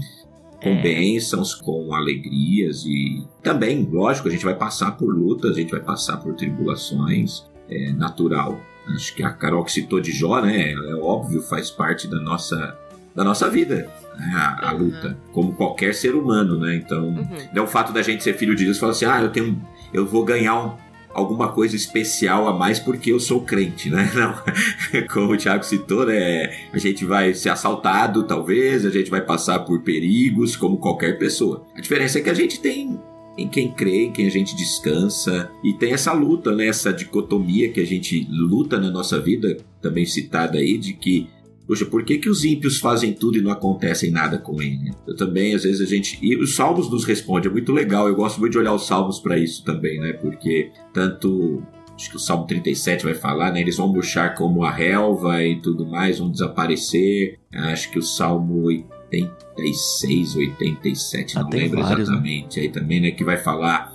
com É. bênçãos, com alegrias e também, lógico, a gente vai passar por lutas, a gente vai passar por tribulações, é natural. Acho que a Carol que citou de Jó, né, é óbvio, faz parte da nossa da nossa vida, né, a, a Uhum. luta, como qualquer ser humano, né? Então, Uhum. é o fato da gente ser filho de Deus, falar assim, ah, eu tenho, eu vou ganhar um- alguma coisa especial a mais porque eu sou crente, né? Não, como o Thiago citou, né? A gente vai ser assaltado, talvez, a gente vai passar por perigos, como qualquer pessoa. A diferença é que a gente tem em quem crê, em quem a gente descansa, e tem essa luta, né? Essa dicotomia que a gente luta na nossa vida, também citada aí, de que Poxa, por que, que os ímpios fazem tudo e não acontecem nada com ele? Eu também, às vezes, a gente. E os Salmos nos respondem, é muito legal. Eu gosto muito de olhar os Salmos para isso também, né? Porque tanto. Acho que o Salmo 37 vai falar, né? Eles vão murchar como a relva e tudo mais, vão desaparecer. Acho que o Salmo 86, 87, Ah, não tem lembro vários, né? exatamente. Aí também, né? Que vai falar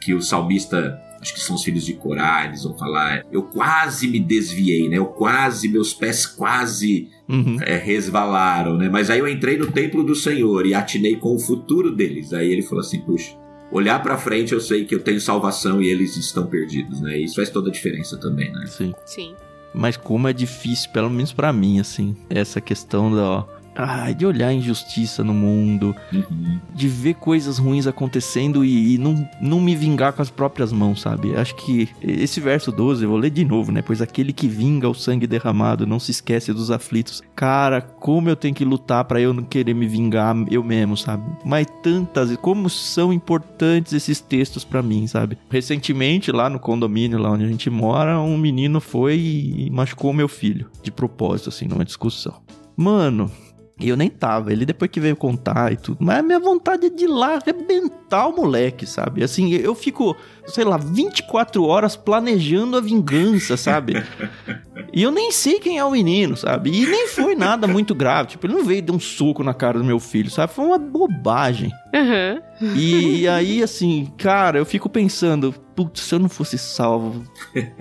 que o salmista acho que são os filhos de Corá, eles vão falar, eu quase me desviei, né? Eu quase, meus pés quase Uhum. é, resvalaram, né? Mas aí eu entrei no templo do Senhor e atinei com o futuro deles. Aí ele falou assim, puxa, olhar pra frente eu sei que eu tenho salvação e eles estão perdidos, né? Isso faz toda a diferença também, né? Sim. Sim. Mas como é difícil, pelo menos pra mim, assim, essa questão da. Ai, de olhar injustiça no mundo, Uhum. de ver coisas ruins acontecendo e, e não, não me vingar com as próprias mãos, sabe? Acho que esse verso 12, eu vou ler de novo, né? Pois aquele que vinga o sangue derramado não se esquece dos aflitos. Cara, como eu tenho que lutar pra eu não querer me vingar eu mesmo, sabe? Mas tantas, como são importantes esses textos pra mim, sabe? Recentemente, lá no condomínio, lá onde a gente mora, um menino foi e machucou meu filho, de propósito, assim, numa discussão. Mano, E eu nem tava. Ele depois que veio contar e tudo. Mas a minha vontade é de ir lá arrebentar o moleque, sabe? Assim, eu fico, sei lá, 24 horas planejando a vingança, sabe? e eu nem sei quem é o menino, sabe? E nem foi nada muito grave. Tipo, ele não veio dar um soco na cara do meu filho, sabe? Foi uma bobagem. Uhum. E, e aí, assim, cara, eu fico pensando, putz, se eu não fosse salvo,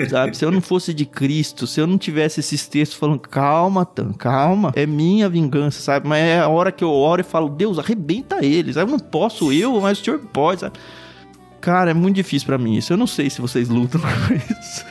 sabe? Se eu não fosse de Cristo, se eu não tivesse esses textos falando, calma, Tan, calma, é minha vingança, sabe? Mas é a hora que eu oro e falo, Deus, arrebenta eles. Eu não posso eu, mas o senhor pode, sabe? Cara, é muito difícil para mim isso. Eu não sei se vocês lutam com isso.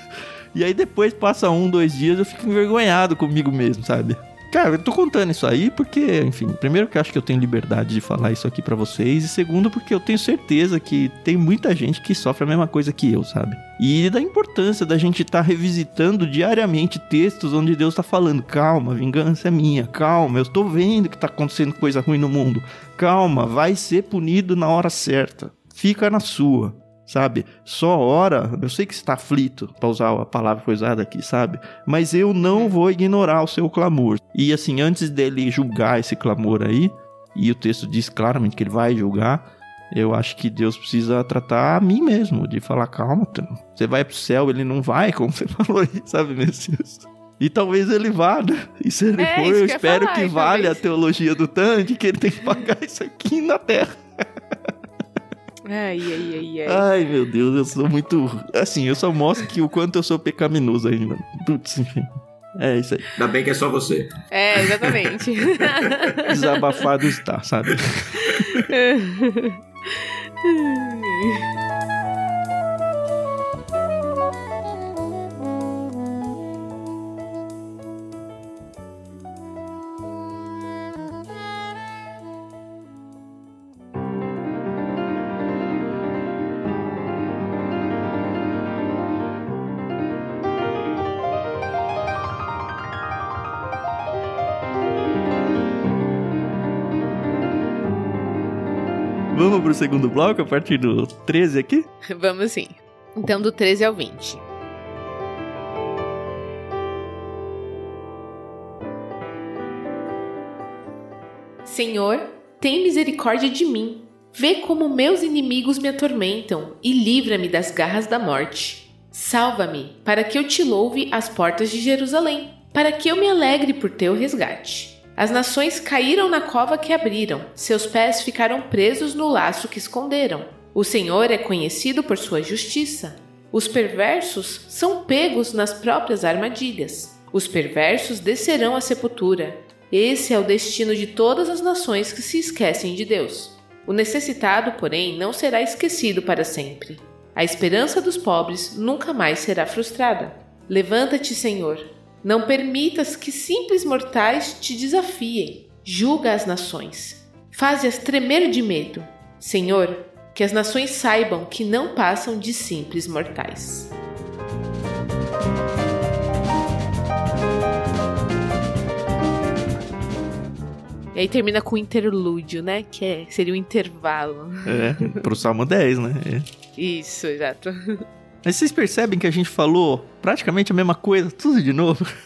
E aí depois passa um, dois dias, eu fico envergonhado comigo mesmo, sabe? Cara, eu tô contando isso aí porque, enfim, primeiro que eu acho que eu tenho liberdade de falar isso aqui para vocês, e segundo porque eu tenho certeza que tem muita gente que sofre a mesma coisa que eu, sabe? E da importância da gente estar tá revisitando diariamente textos onde Deus tá falando: calma, vingança é minha, calma, eu estou vendo que tá acontecendo coisa ruim no mundo, calma, vai ser punido na hora certa, fica na sua sabe? Só ora, eu sei que está aflito, para usar a palavra que foi usada aqui, sabe? Mas eu não vou ignorar o seu clamor. E assim, antes dele julgar esse clamor aí, e o texto diz claramente que ele vai julgar, eu acho que Deus precisa tratar a mim mesmo, de falar, calma, você vai pro céu, ele não vai, como você falou aí, sabe, Messias? E talvez ele vá, né? E se ele é, for, eu espero falar, que vale a teologia do Tandy, que ele tem que pagar isso aqui na terra. Ai, ai, ai, ai. Ai, meu Deus, eu sou muito. Assim, eu só mostro que o quanto eu sou pecaminoso ainda. Putz, enfim. É isso aí. Ainda bem que é só você. É, exatamente. Desabafado está, sabe? pro segundo bloco, a partir do 13 aqui? Vamos sim. Então, do 13 ao 20. Senhor, tem misericórdia de mim. Vê como meus inimigos me atormentam e livra-me das garras da morte. Salva-me, para que eu te louve às portas de Jerusalém, para que eu me alegre por teu resgate. As nações caíram na cova que abriram, seus pés ficaram presos no laço que esconderam. O Senhor é conhecido por sua justiça. Os perversos são pegos nas próprias armadilhas. Os perversos descerão à sepultura. Esse é o destino de todas as nações que se esquecem de Deus. O necessitado, porém, não será esquecido para sempre. A esperança dos pobres nunca mais será frustrada. Levanta-te, Senhor, não permitas que simples mortais te desafiem. Julga as nações. Faze-as tremer de medo. Senhor, que as nações saibam que não passam de simples mortais. E aí termina com o interlúdio, né? Que é, seria o intervalo. É, pro Salmo 10, né? É. Isso, exato. Mas vocês percebem que a gente falou praticamente a mesma coisa, tudo de novo?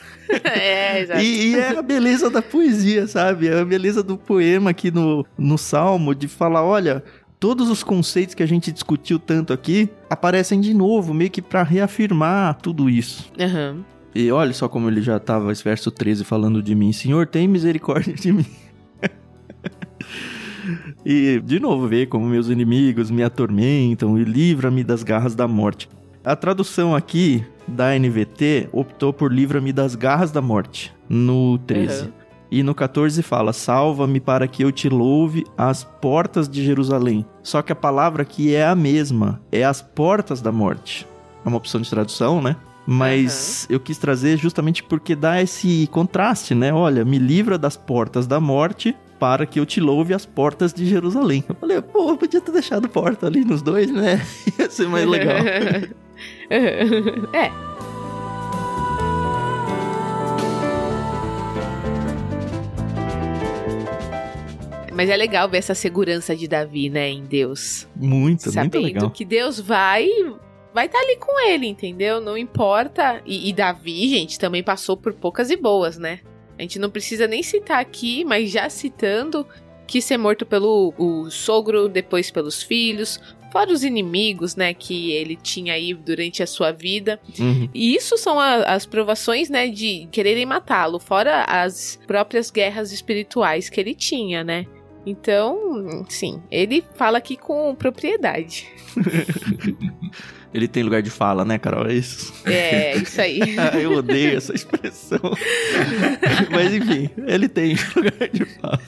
É, exato. E, e, é a beleza da poesia, sabe? É a beleza do poema aqui no, no Salmo, de falar, olha, todos os conceitos que a gente discutiu tanto aqui aparecem de novo, meio que para reafirmar tudo isso. Uhum. E olha só como ele já estava, esse verso 13, falando de mim. Senhor, tem misericórdia de mim. e, de novo, ver como meus inimigos me atormentam e livra-me das garras da morte. A tradução aqui da NVT optou por livra-me das garras da morte, no 13. Uhum. E no 14 fala: Salva-me para que eu te louve às portas de Jerusalém. Só que a palavra aqui é a mesma, é as portas da morte. É uma opção de tradução, né? Mas uhum. eu quis trazer justamente porque dá esse contraste, né? Olha, me livra das portas da morte para que eu te louve às portas de Jerusalém. Eu falei, pô, eu podia ter deixado porta ali nos dois, né? Ia ser mais legal. é. Mas é legal ver essa segurança de Davi, né, em Deus. Muito, Sabendo muito legal. que Deus vai vai estar tá ali com ele, entendeu? Não importa. E, e, Davi, gente, também passou por poucas e boas, né? A gente não precisa nem citar aqui, mas já citando, quis ser morto pelo sogro, depois pelos filhos, fora os inimigos, né, que ele tinha aí durante a sua vida. Uhum. E isso são a, as provações, né, de quererem matá-lo, fora as próprias guerras espirituais que ele tinha, né? Então, sim, ele fala aqui com propriedade. Ele tem lugar de fala, né, Carol? É isso. É, isso aí. Eu odeio essa expressão. Mas enfim, ele tem lugar de fala.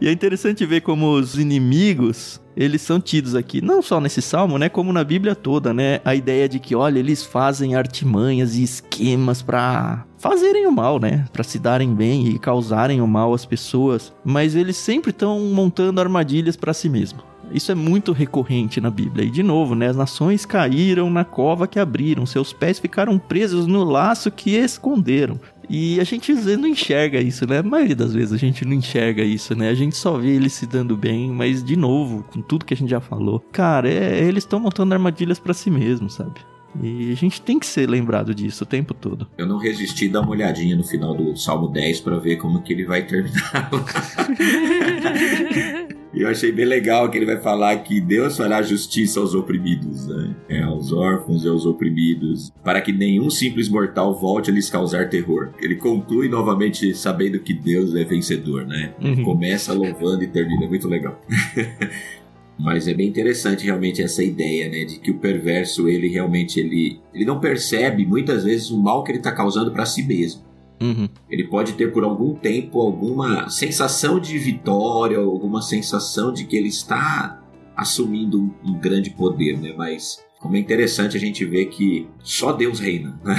E é interessante ver como os inimigos, eles são tidos aqui, não só nesse salmo, né, como na Bíblia toda, né? A ideia de que, olha, eles fazem artimanhas e esquemas pra fazerem o mal, né? Pra se darem bem e causarem o mal às pessoas, mas eles sempre estão montando armadilhas pra si mesmo. Isso é muito recorrente na Bíblia. E de novo, né? As nações caíram na cova que abriram, seus pés ficaram presos no laço que esconderam. E a gente às vezes não enxerga isso, né? A maioria das vezes a gente não enxerga isso, né? A gente só vê eles se dando bem, mas de novo, com tudo que a gente já falou, cara, é, eles estão montando armadilhas pra si mesmos, sabe? E a gente tem que ser lembrado disso o tempo todo. Eu não resisti a dar uma olhadinha no final do Salmo 10 para ver como que ele vai terminar. Eu achei bem legal que ele vai falar que Deus fará justiça aos oprimidos, né? É, aos órfãos e aos oprimidos, para que nenhum simples mortal volte a lhes causar terror. Ele conclui novamente sabendo que Deus é vencedor, né? Uhum. Começa louvando e termina, é muito legal. Mas é bem interessante realmente essa ideia, né, de que o perverso ele realmente ele, ele não percebe muitas vezes o mal que ele está causando para si mesmo. Uhum. Ele pode ter por algum tempo alguma sensação de vitória, alguma sensação de que ele está assumindo um, grande poder, né? Mas como é interessante a gente ver que só Deus reina, né?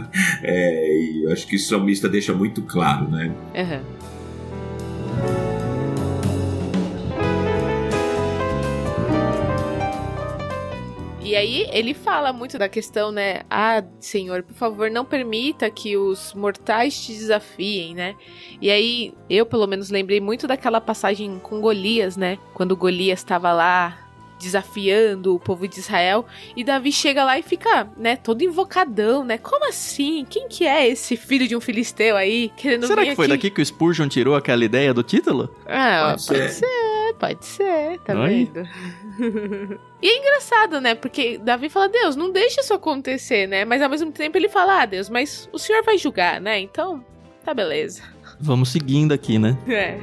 é, e eu acho que o salmista deixa muito claro, né? Aham. E aí ele fala muito da questão, né? Ah, Senhor, por favor, não permita que os mortais te desafiem, né? E aí eu, pelo menos, lembrei muito daquela passagem com Golias, né? Quando Golias estava lá desafiando o povo de Israel e Davi chega lá e fica, né, todo invocadão, né? Como assim? Quem que é esse filho de um filisteu aí querendo Será vir que foi aqui? daqui que o Spurgeon tirou aquela ideia do título? Ah, Pode pode, ser. Pode ser, tá Aí. vendo? e é engraçado, né? Porque Davi fala, Deus, não deixa isso acontecer, né? Mas ao mesmo tempo ele fala, ah, Deus, mas o senhor vai julgar, né? Então, tá beleza. Vamos seguindo aqui, né? É.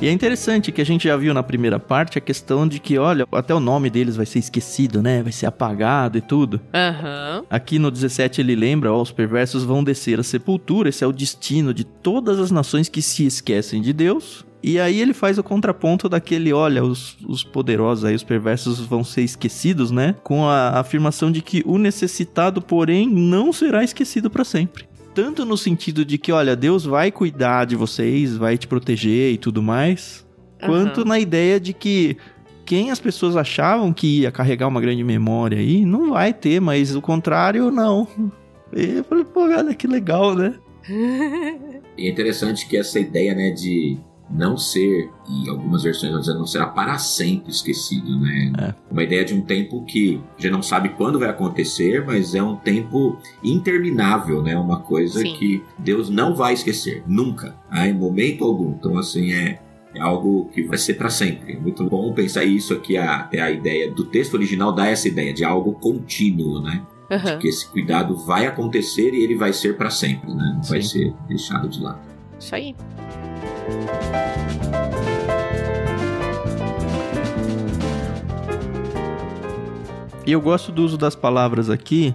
E é interessante que a gente já viu na primeira parte a questão de que, olha, até o nome deles vai ser esquecido, né? Vai ser apagado e tudo. Aham. Aqui no 17 ele lembra, ó, os perversos vão descer à sepultura, esse é o destino de todas as nações que se esquecem de Deus. E aí ele faz o contraponto daquele, olha, os, os poderosos aí, os perversos vão ser esquecidos, né? Com a afirmação de que o necessitado, porém, não será esquecido para sempre. Tanto no sentido de que, olha, Deus vai cuidar de vocês, vai te proteger e tudo mais, quanto Aham. na ideia de que quem as pessoas achavam que ia carregar uma grande memória aí, não vai ter, mas o contrário, não. E eu falei, pô, olha que legal, né? E é interessante que essa ideia, né, de não ser, e algumas versões vão dizer, não será para sempre esquecido, né? É. Uma ideia de um tempo que já não sabe quando vai acontecer, mas é um tempo interminável, né? Uma coisa Sim. que Deus não vai esquecer, nunca, ah, em momento algum. Então, assim, é, é algo que vai ser para sempre. É muito bom pensar isso aqui, a- até a ideia do texto original dá essa ideia de algo contínuo, né? Aham. Que esse cuidado vai acontecer e ele vai ser para sempre, né? Não vai Sim. ser deixado de lado. Isso aí. E eu gosto do uso das palavras aqui,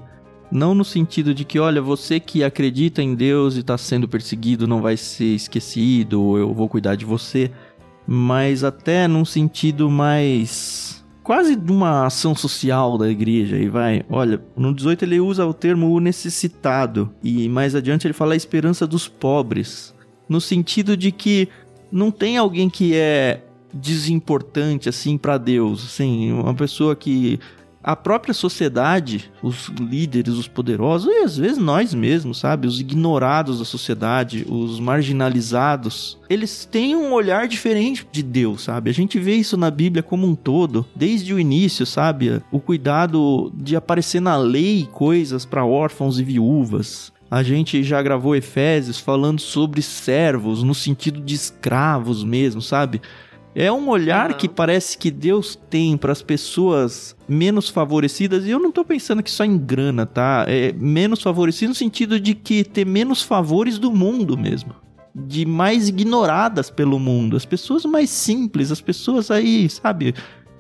não no sentido de que, olha, você que acredita em Deus e está sendo perseguido não vai ser esquecido, ou eu vou cuidar de você, mas até num sentido mais quase de uma ação social da igreja e vai, olha, no 18 ele usa o termo o necessitado e mais adiante ele fala a esperança dos pobres, no sentido de que não tem alguém que é desimportante assim para Deus, assim, uma pessoa que a própria sociedade, os líderes, os poderosos, e às vezes nós mesmos, sabe? Os ignorados da sociedade, os marginalizados, eles têm um olhar diferente de Deus, sabe? A gente vê isso na Bíblia como um todo, desde o início, sabe? O cuidado de aparecer na lei coisas para órfãos e viúvas, a gente já gravou Efésios falando sobre servos, no sentido de escravos mesmo, sabe? É um olhar uhum. que parece que Deus tem para as pessoas menos favorecidas, e eu não tô pensando que só em grana, tá? É menos favorecido no sentido de que ter menos favores do mundo mesmo. De mais ignoradas pelo mundo. As pessoas mais simples, as pessoas aí, sabe?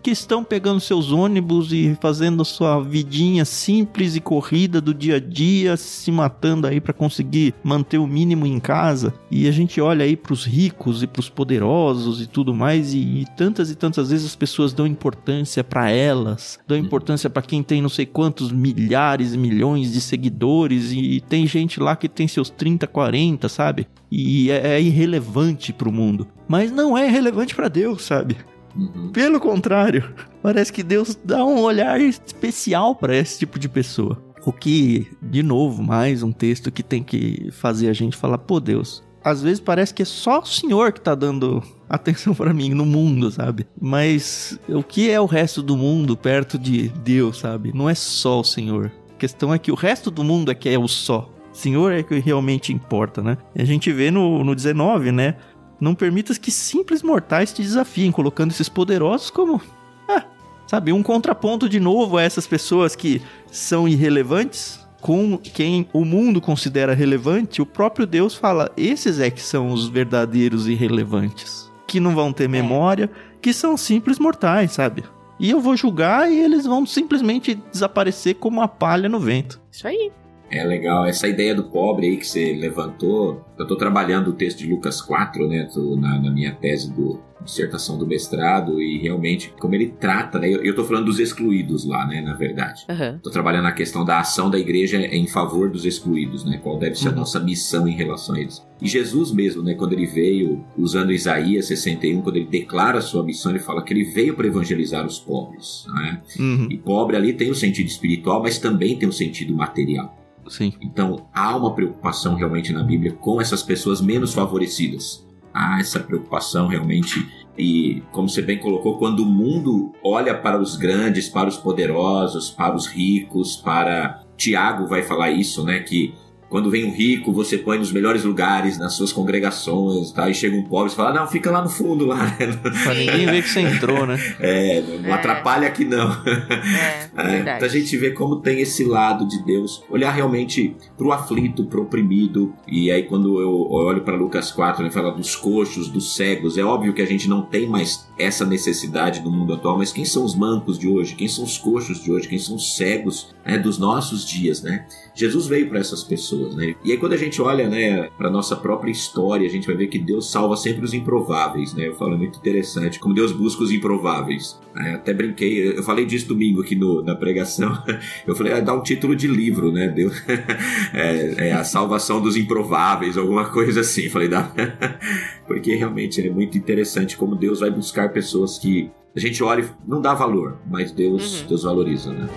Que estão pegando seus ônibus e fazendo sua vidinha simples e corrida do dia a dia, se matando aí para conseguir manter o mínimo em casa. E a gente olha aí para os ricos e para os poderosos e tudo mais e, e, tantas e tantas vezes as pessoas dão importância para elas, dão importância para quem tem não sei quantos milhares e milhões de seguidores e, e tem gente lá que tem seus 30, 40, sabe? E é, é irrelevante para o mundo. Mas não é relevante para Deus, sabe? Uhum. Pelo contrário, parece que Deus dá um olhar especial para esse tipo de pessoa. O que, de novo, mais um texto que tem que fazer a gente falar, pô, Deus, às vezes parece que é só o Senhor que tá dando atenção para mim no mundo, sabe? Mas o que é o resto do mundo perto de Deus, sabe? Não é só o Senhor. A questão é que o resto do mundo é que é o só. Senhor é que realmente importa, né? E a gente vê no, no 19, né? Não permitas que simples mortais te desafiem, colocando esses poderosos como. Ah, sabe, um contraponto de novo a essas pessoas que são irrelevantes. Com quem o mundo considera relevante, o próprio Deus fala: esses é que são os verdadeiros irrelevantes. Que não vão ter é. memória, que são simples mortais, sabe? E eu vou julgar e eles vão simplesmente desaparecer como a palha no vento. Isso aí. É legal. Essa ideia do pobre aí que você levantou, eu estou trabalhando o texto de Lucas 4, né, na, na, minha tese do dissertação do mestrado e realmente como ele trata, né, eu estou falando dos excluídos lá, né, na verdade. Estou uhum. trabalhando a questão da ação da igreja em favor dos excluídos, né, qual deve ser uhum. a nossa missão em relação a eles. E Jesus mesmo, né, quando ele veio, usando Isaías 61, quando ele declara a sua missão, ele fala que ele veio para evangelizar os pobres, né? Uhum. E pobre ali tem o sentido espiritual, mas também tem o sentido material. Sim. Então há uma preocupação realmente na Bíblia com essas pessoas menos favorecidas. Há essa preocupação realmente. E, como você bem colocou, quando o mundo olha para os grandes, para os poderosos, para os ricos, para. Tiago vai falar isso, né? Que quando vem um rico, você põe nos melhores lugares, nas suas congregações, tá? E chega um pobre e fala, não, fica lá no fundo, lá. Né? Pra ninguém ver que você entrou, né? É, não é. atrapalha aqui não. É, é, pra gente ver como tem esse lado de Deus, olhar realmente pro aflito, pro oprimido. E aí quando eu olho para Lucas 4, ele fala dos coxos, dos cegos, é óbvio que a gente não tem mais essa necessidade no mundo atual, mas quem são os mancos de hoje? Quem são os coxos de hoje? Quem são os cegos né, dos nossos dias, né? Jesus veio para essas pessoas, né? E aí quando a gente olha, né, para nossa própria história, a gente vai ver que Deus salva sempre os improváveis, né? Eu falo é muito interessante como Deus busca os improváveis. Até brinquei, eu falei disso domingo aqui no, na pregação. Eu falei, ah, dá um título de livro, né? Deus é, é a salvação dos improváveis, alguma coisa assim. Eu falei, dá, porque realmente é muito interessante como Deus vai buscar pessoas que a gente olha e não dá valor, mas Deus, uhum. Deus valoriza, né?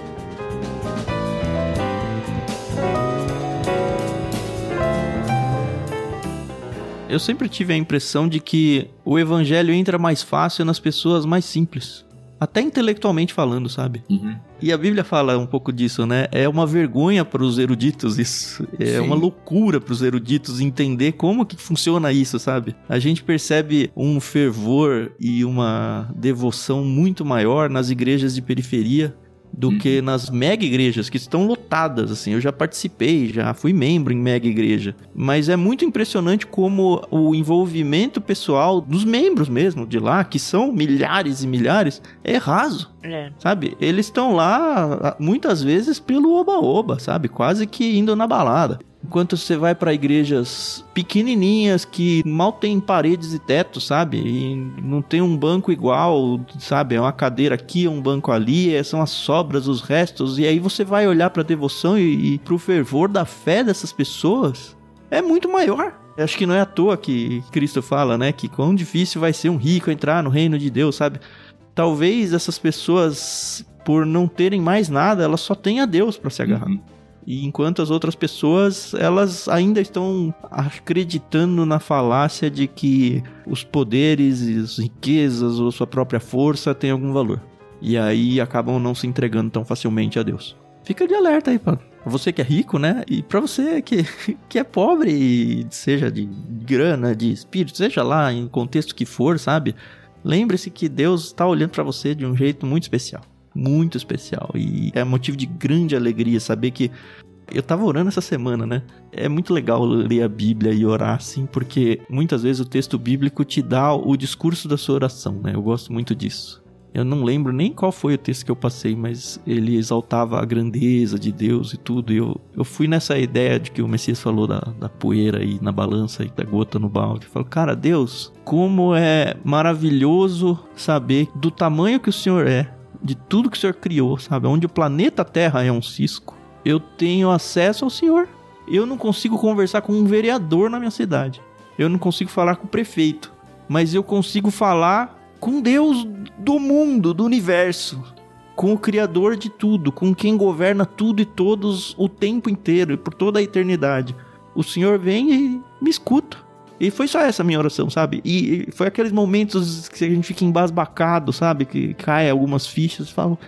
Eu sempre tive a impressão de que o evangelho entra mais fácil nas pessoas mais simples. Até intelectualmente falando, sabe? Uhum. E a Bíblia fala um pouco disso, né? É uma vergonha para os eruditos isso. É Sim. uma loucura para os eruditos entender como que funciona isso, sabe? A gente percebe um fervor e uma devoção muito maior nas igrejas de periferia do uhum. que nas mega igrejas que estão lotadas, assim. Eu já participei, já fui membro em mega igreja, mas é muito impressionante como o envolvimento pessoal dos membros mesmo de lá, que são milhares e milhares, é raso. É. Sabe? Eles estão lá muitas vezes pelo oba-oba, sabe? Quase que indo na balada. Enquanto você vai para igrejas pequenininhas que mal tem paredes e teto, sabe? E não tem um banco igual, sabe? É uma cadeira aqui, um banco ali, é, são as sobras, os restos. E aí você vai olhar para a devoção e, e para o fervor da fé dessas pessoas. É muito maior. Acho que não é à toa que Cristo fala, né? Que quão difícil vai ser um rico entrar no reino de Deus, sabe? Talvez essas pessoas por não terem mais nada, elas só têm a Deus para se agarrar. Uhum. E enquanto as outras pessoas, elas ainda estão acreditando na falácia de que os poderes, as riquezas ou sua própria força têm algum valor. E aí acabam não se entregando tão facilmente a Deus. Fica de alerta aí, Pra Você que é rico, né? E para você que, que é pobre, seja de grana, de espírito, seja lá em contexto que for, sabe? Lembre-se que Deus está olhando para você de um jeito muito especial muito especial. E é motivo de grande alegria saber que. Eu tava orando essa semana, né? É muito legal ler a Bíblia e orar assim, porque muitas vezes o texto bíblico te dá o discurso da sua oração, né? Eu gosto muito disso. Eu não lembro nem qual foi o texto que eu passei, mas ele exaltava a grandeza de Deus e tudo. E eu, eu fui nessa ideia de que o Messias falou da, da poeira aí na balança e da gota no balde. Eu falo, cara, Deus, como é maravilhoso saber do tamanho que o Senhor é de tudo que o Senhor criou, sabe? Onde o planeta Terra é um cisco, eu tenho acesso ao Senhor. Eu não consigo conversar com um vereador na minha cidade. Eu não consigo falar com o prefeito. Mas eu consigo falar com Deus do mundo, do universo. Com o Criador de tudo, com quem governa tudo e todos o tempo inteiro e por toda a eternidade. O Senhor vem e me escuta. E foi só essa minha oração, sabe? E, foi aqueles momentos que a gente fica embasbacado, sabe? Que cai algumas fichas e falo,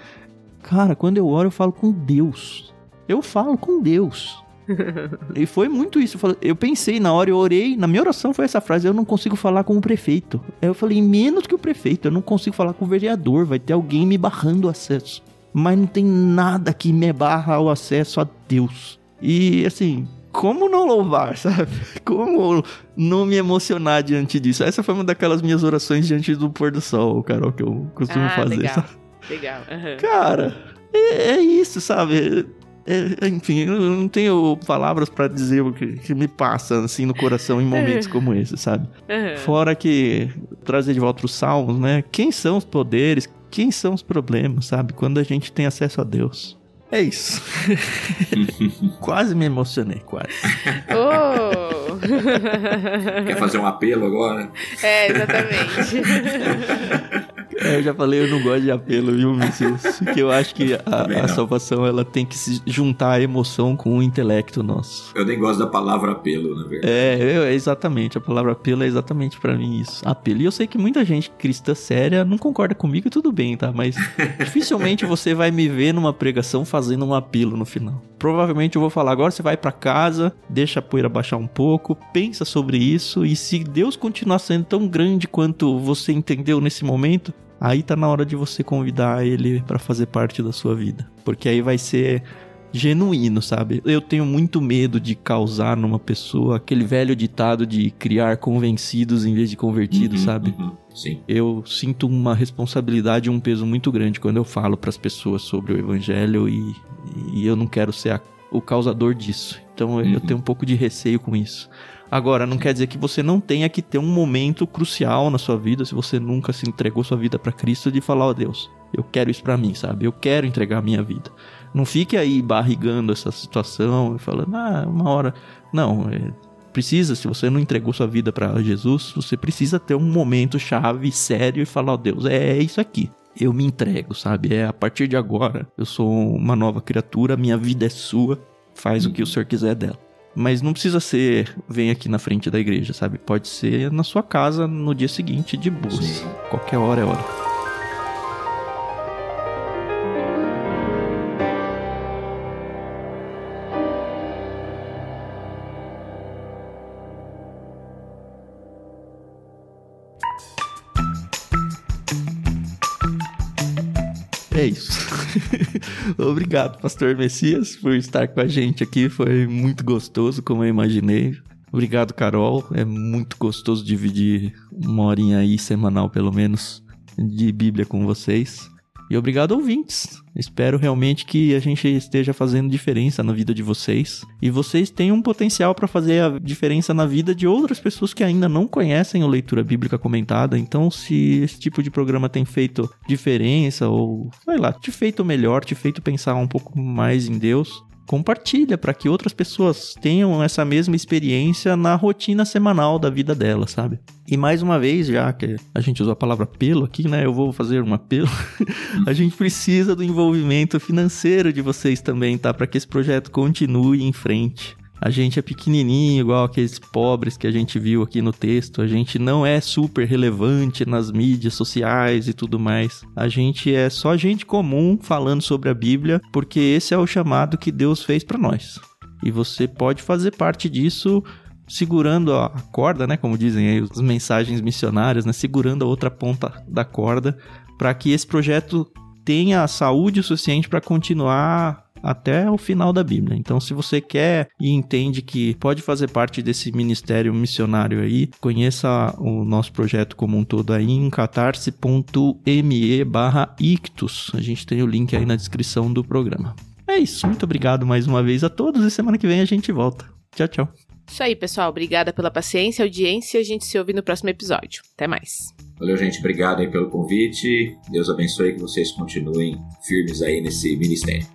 cara, quando eu oro eu falo com Deus. Eu falo com Deus. e foi muito isso. Eu pensei na hora, eu orei, na minha oração foi essa frase: eu não consigo falar com o prefeito. Aí eu falei, menos que o prefeito, eu não consigo falar com o vereador, vai ter alguém me barrando o acesso. Mas não tem nada que me barra o acesso a Deus. E assim, como não louvar, sabe? Como não me emocionar diante disso? Essa foi uma daquelas minhas orações diante do pôr do sol, Carol, que eu costumo ah, fazer. Legal, sabe? legal. Uhum. Cara, é, é, isso, sabe? É, enfim, eu não tenho palavras para dizer o que, que, me passa assim no coração em momentos uhum. como esse, sabe? Uhum. Fora que trazer de volta os salmos, né? Quem são os poderes? Quem são os problemas, sabe? Quando a gente tem acesso a Deus. É isso. quase me emocionei, quase. Oh. Quer fazer um apelo agora? É, exatamente. É, eu já falei, eu não gosto de apelo, viu, Messias? Porque eu acho que a, a, salvação ela tem que se juntar a emoção com o intelecto nosso. Eu nem gosto da palavra apelo, na verdade. É, eu, exatamente. A palavra apelo é exatamente para mim isso. Apelo. E eu sei que muita gente cristã séria não concorda comigo e tudo bem, tá? Mas dificilmente você vai me ver numa pregação fazendo um apelo no final. Provavelmente eu vou falar agora, você vai para casa, deixa a poeira baixar um pouco, pensa sobre isso e se Deus continuar sendo tão grande quanto você entendeu nesse momento, aí tá na hora de você convidar ele para fazer parte da sua vida. Porque aí vai ser genuíno, sabe? Eu tenho muito medo de causar numa pessoa aquele velho ditado de criar convencidos em vez de convertidos, uhum, sabe? Uhum, sim. Eu sinto uma responsabilidade e um peso muito grande quando eu falo para as pessoas sobre o evangelho e, e eu não quero ser a, o causador disso. Então uhum. eu tenho um pouco de receio com isso. Agora, não quer dizer que você não tenha que ter um momento crucial na sua vida, se você nunca se entregou sua vida para Cristo, de falar, ó oh, Deus, eu quero isso para mim, sabe? Eu quero entregar a minha vida. Não fique aí barrigando essa situação e falando, ah, uma hora. Não, é, precisa, se você não entregou sua vida para Jesus, você precisa ter um momento chave, sério e falar, ó oh, Deus, é, é isso aqui eu me entrego, sabe? É a partir de agora, eu sou uma nova criatura, minha vida é sua, faz o que o Senhor quiser dela. Mas não precisa ser, vem aqui na frente da igreja, sabe? Pode ser na sua casa no dia seguinte, de boas. Qualquer hora é hora. Isso. Obrigado, Pastor Messias, por estar com a gente aqui. Foi muito gostoso, como eu imaginei. Obrigado, Carol. É muito gostoso dividir uma horinha aí semanal, pelo menos, de Bíblia com vocês. E obrigado, ouvintes. Espero realmente que a gente esteja fazendo diferença na vida de vocês. E vocês têm um potencial para fazer a diferença na vida de outras pessoas que ainda não conhecem o Leitura Bíblica Comentada. Então, se esse tipo de programa tem feito diferença, ou sei lá, te feito melhor, te feito pensar um pouco mais em Deus, compartilha para que outras pessoas tenham essa mesma experiência na rotina semanal da vida dela, sabe? E mais uma vez, já que a gente usou a palavra pelo aqui, né? Eu vou fazer um apelo. a gente precisa do envolvimento financeiro de vocês também, tá? Para que esse projeto continue em frente. A gente é pequenininho, igual aqueles pobres que a gente viu aqui no texto. A gente não é super relevante nas mídias sociais e tudo mais. A gente é só gente comum falando sobre a Bíblia, porque esse é o chamado que Deus fez para nós. E você pode fazer parte disso segurando a corda, né, como dizem aí as mensagens missionárias, né, segurando a outra ponta da corda para que esse projeto tenha saúde o suficiente para continuar até o final da Bíblia. Então, se você quer e entende que pode fazer parte desse ministério missionário aí, conheça o nosso projeto como um todo aí em catarse.me barra ictus. A gente tem o link aí na descrição do programa. É isso, muito obrigado mais uma vez a todos e semana que vem a gente volta. Tchau, tchau. Isso aí, pessoal. Obrigada pela paciência, audiência. A gente se ouve no próximo episódio. Até mais. Valeu, gente. Obrigado aí pelo convite. Deus abençoe que vocês continuem firmes aí nesse ministério.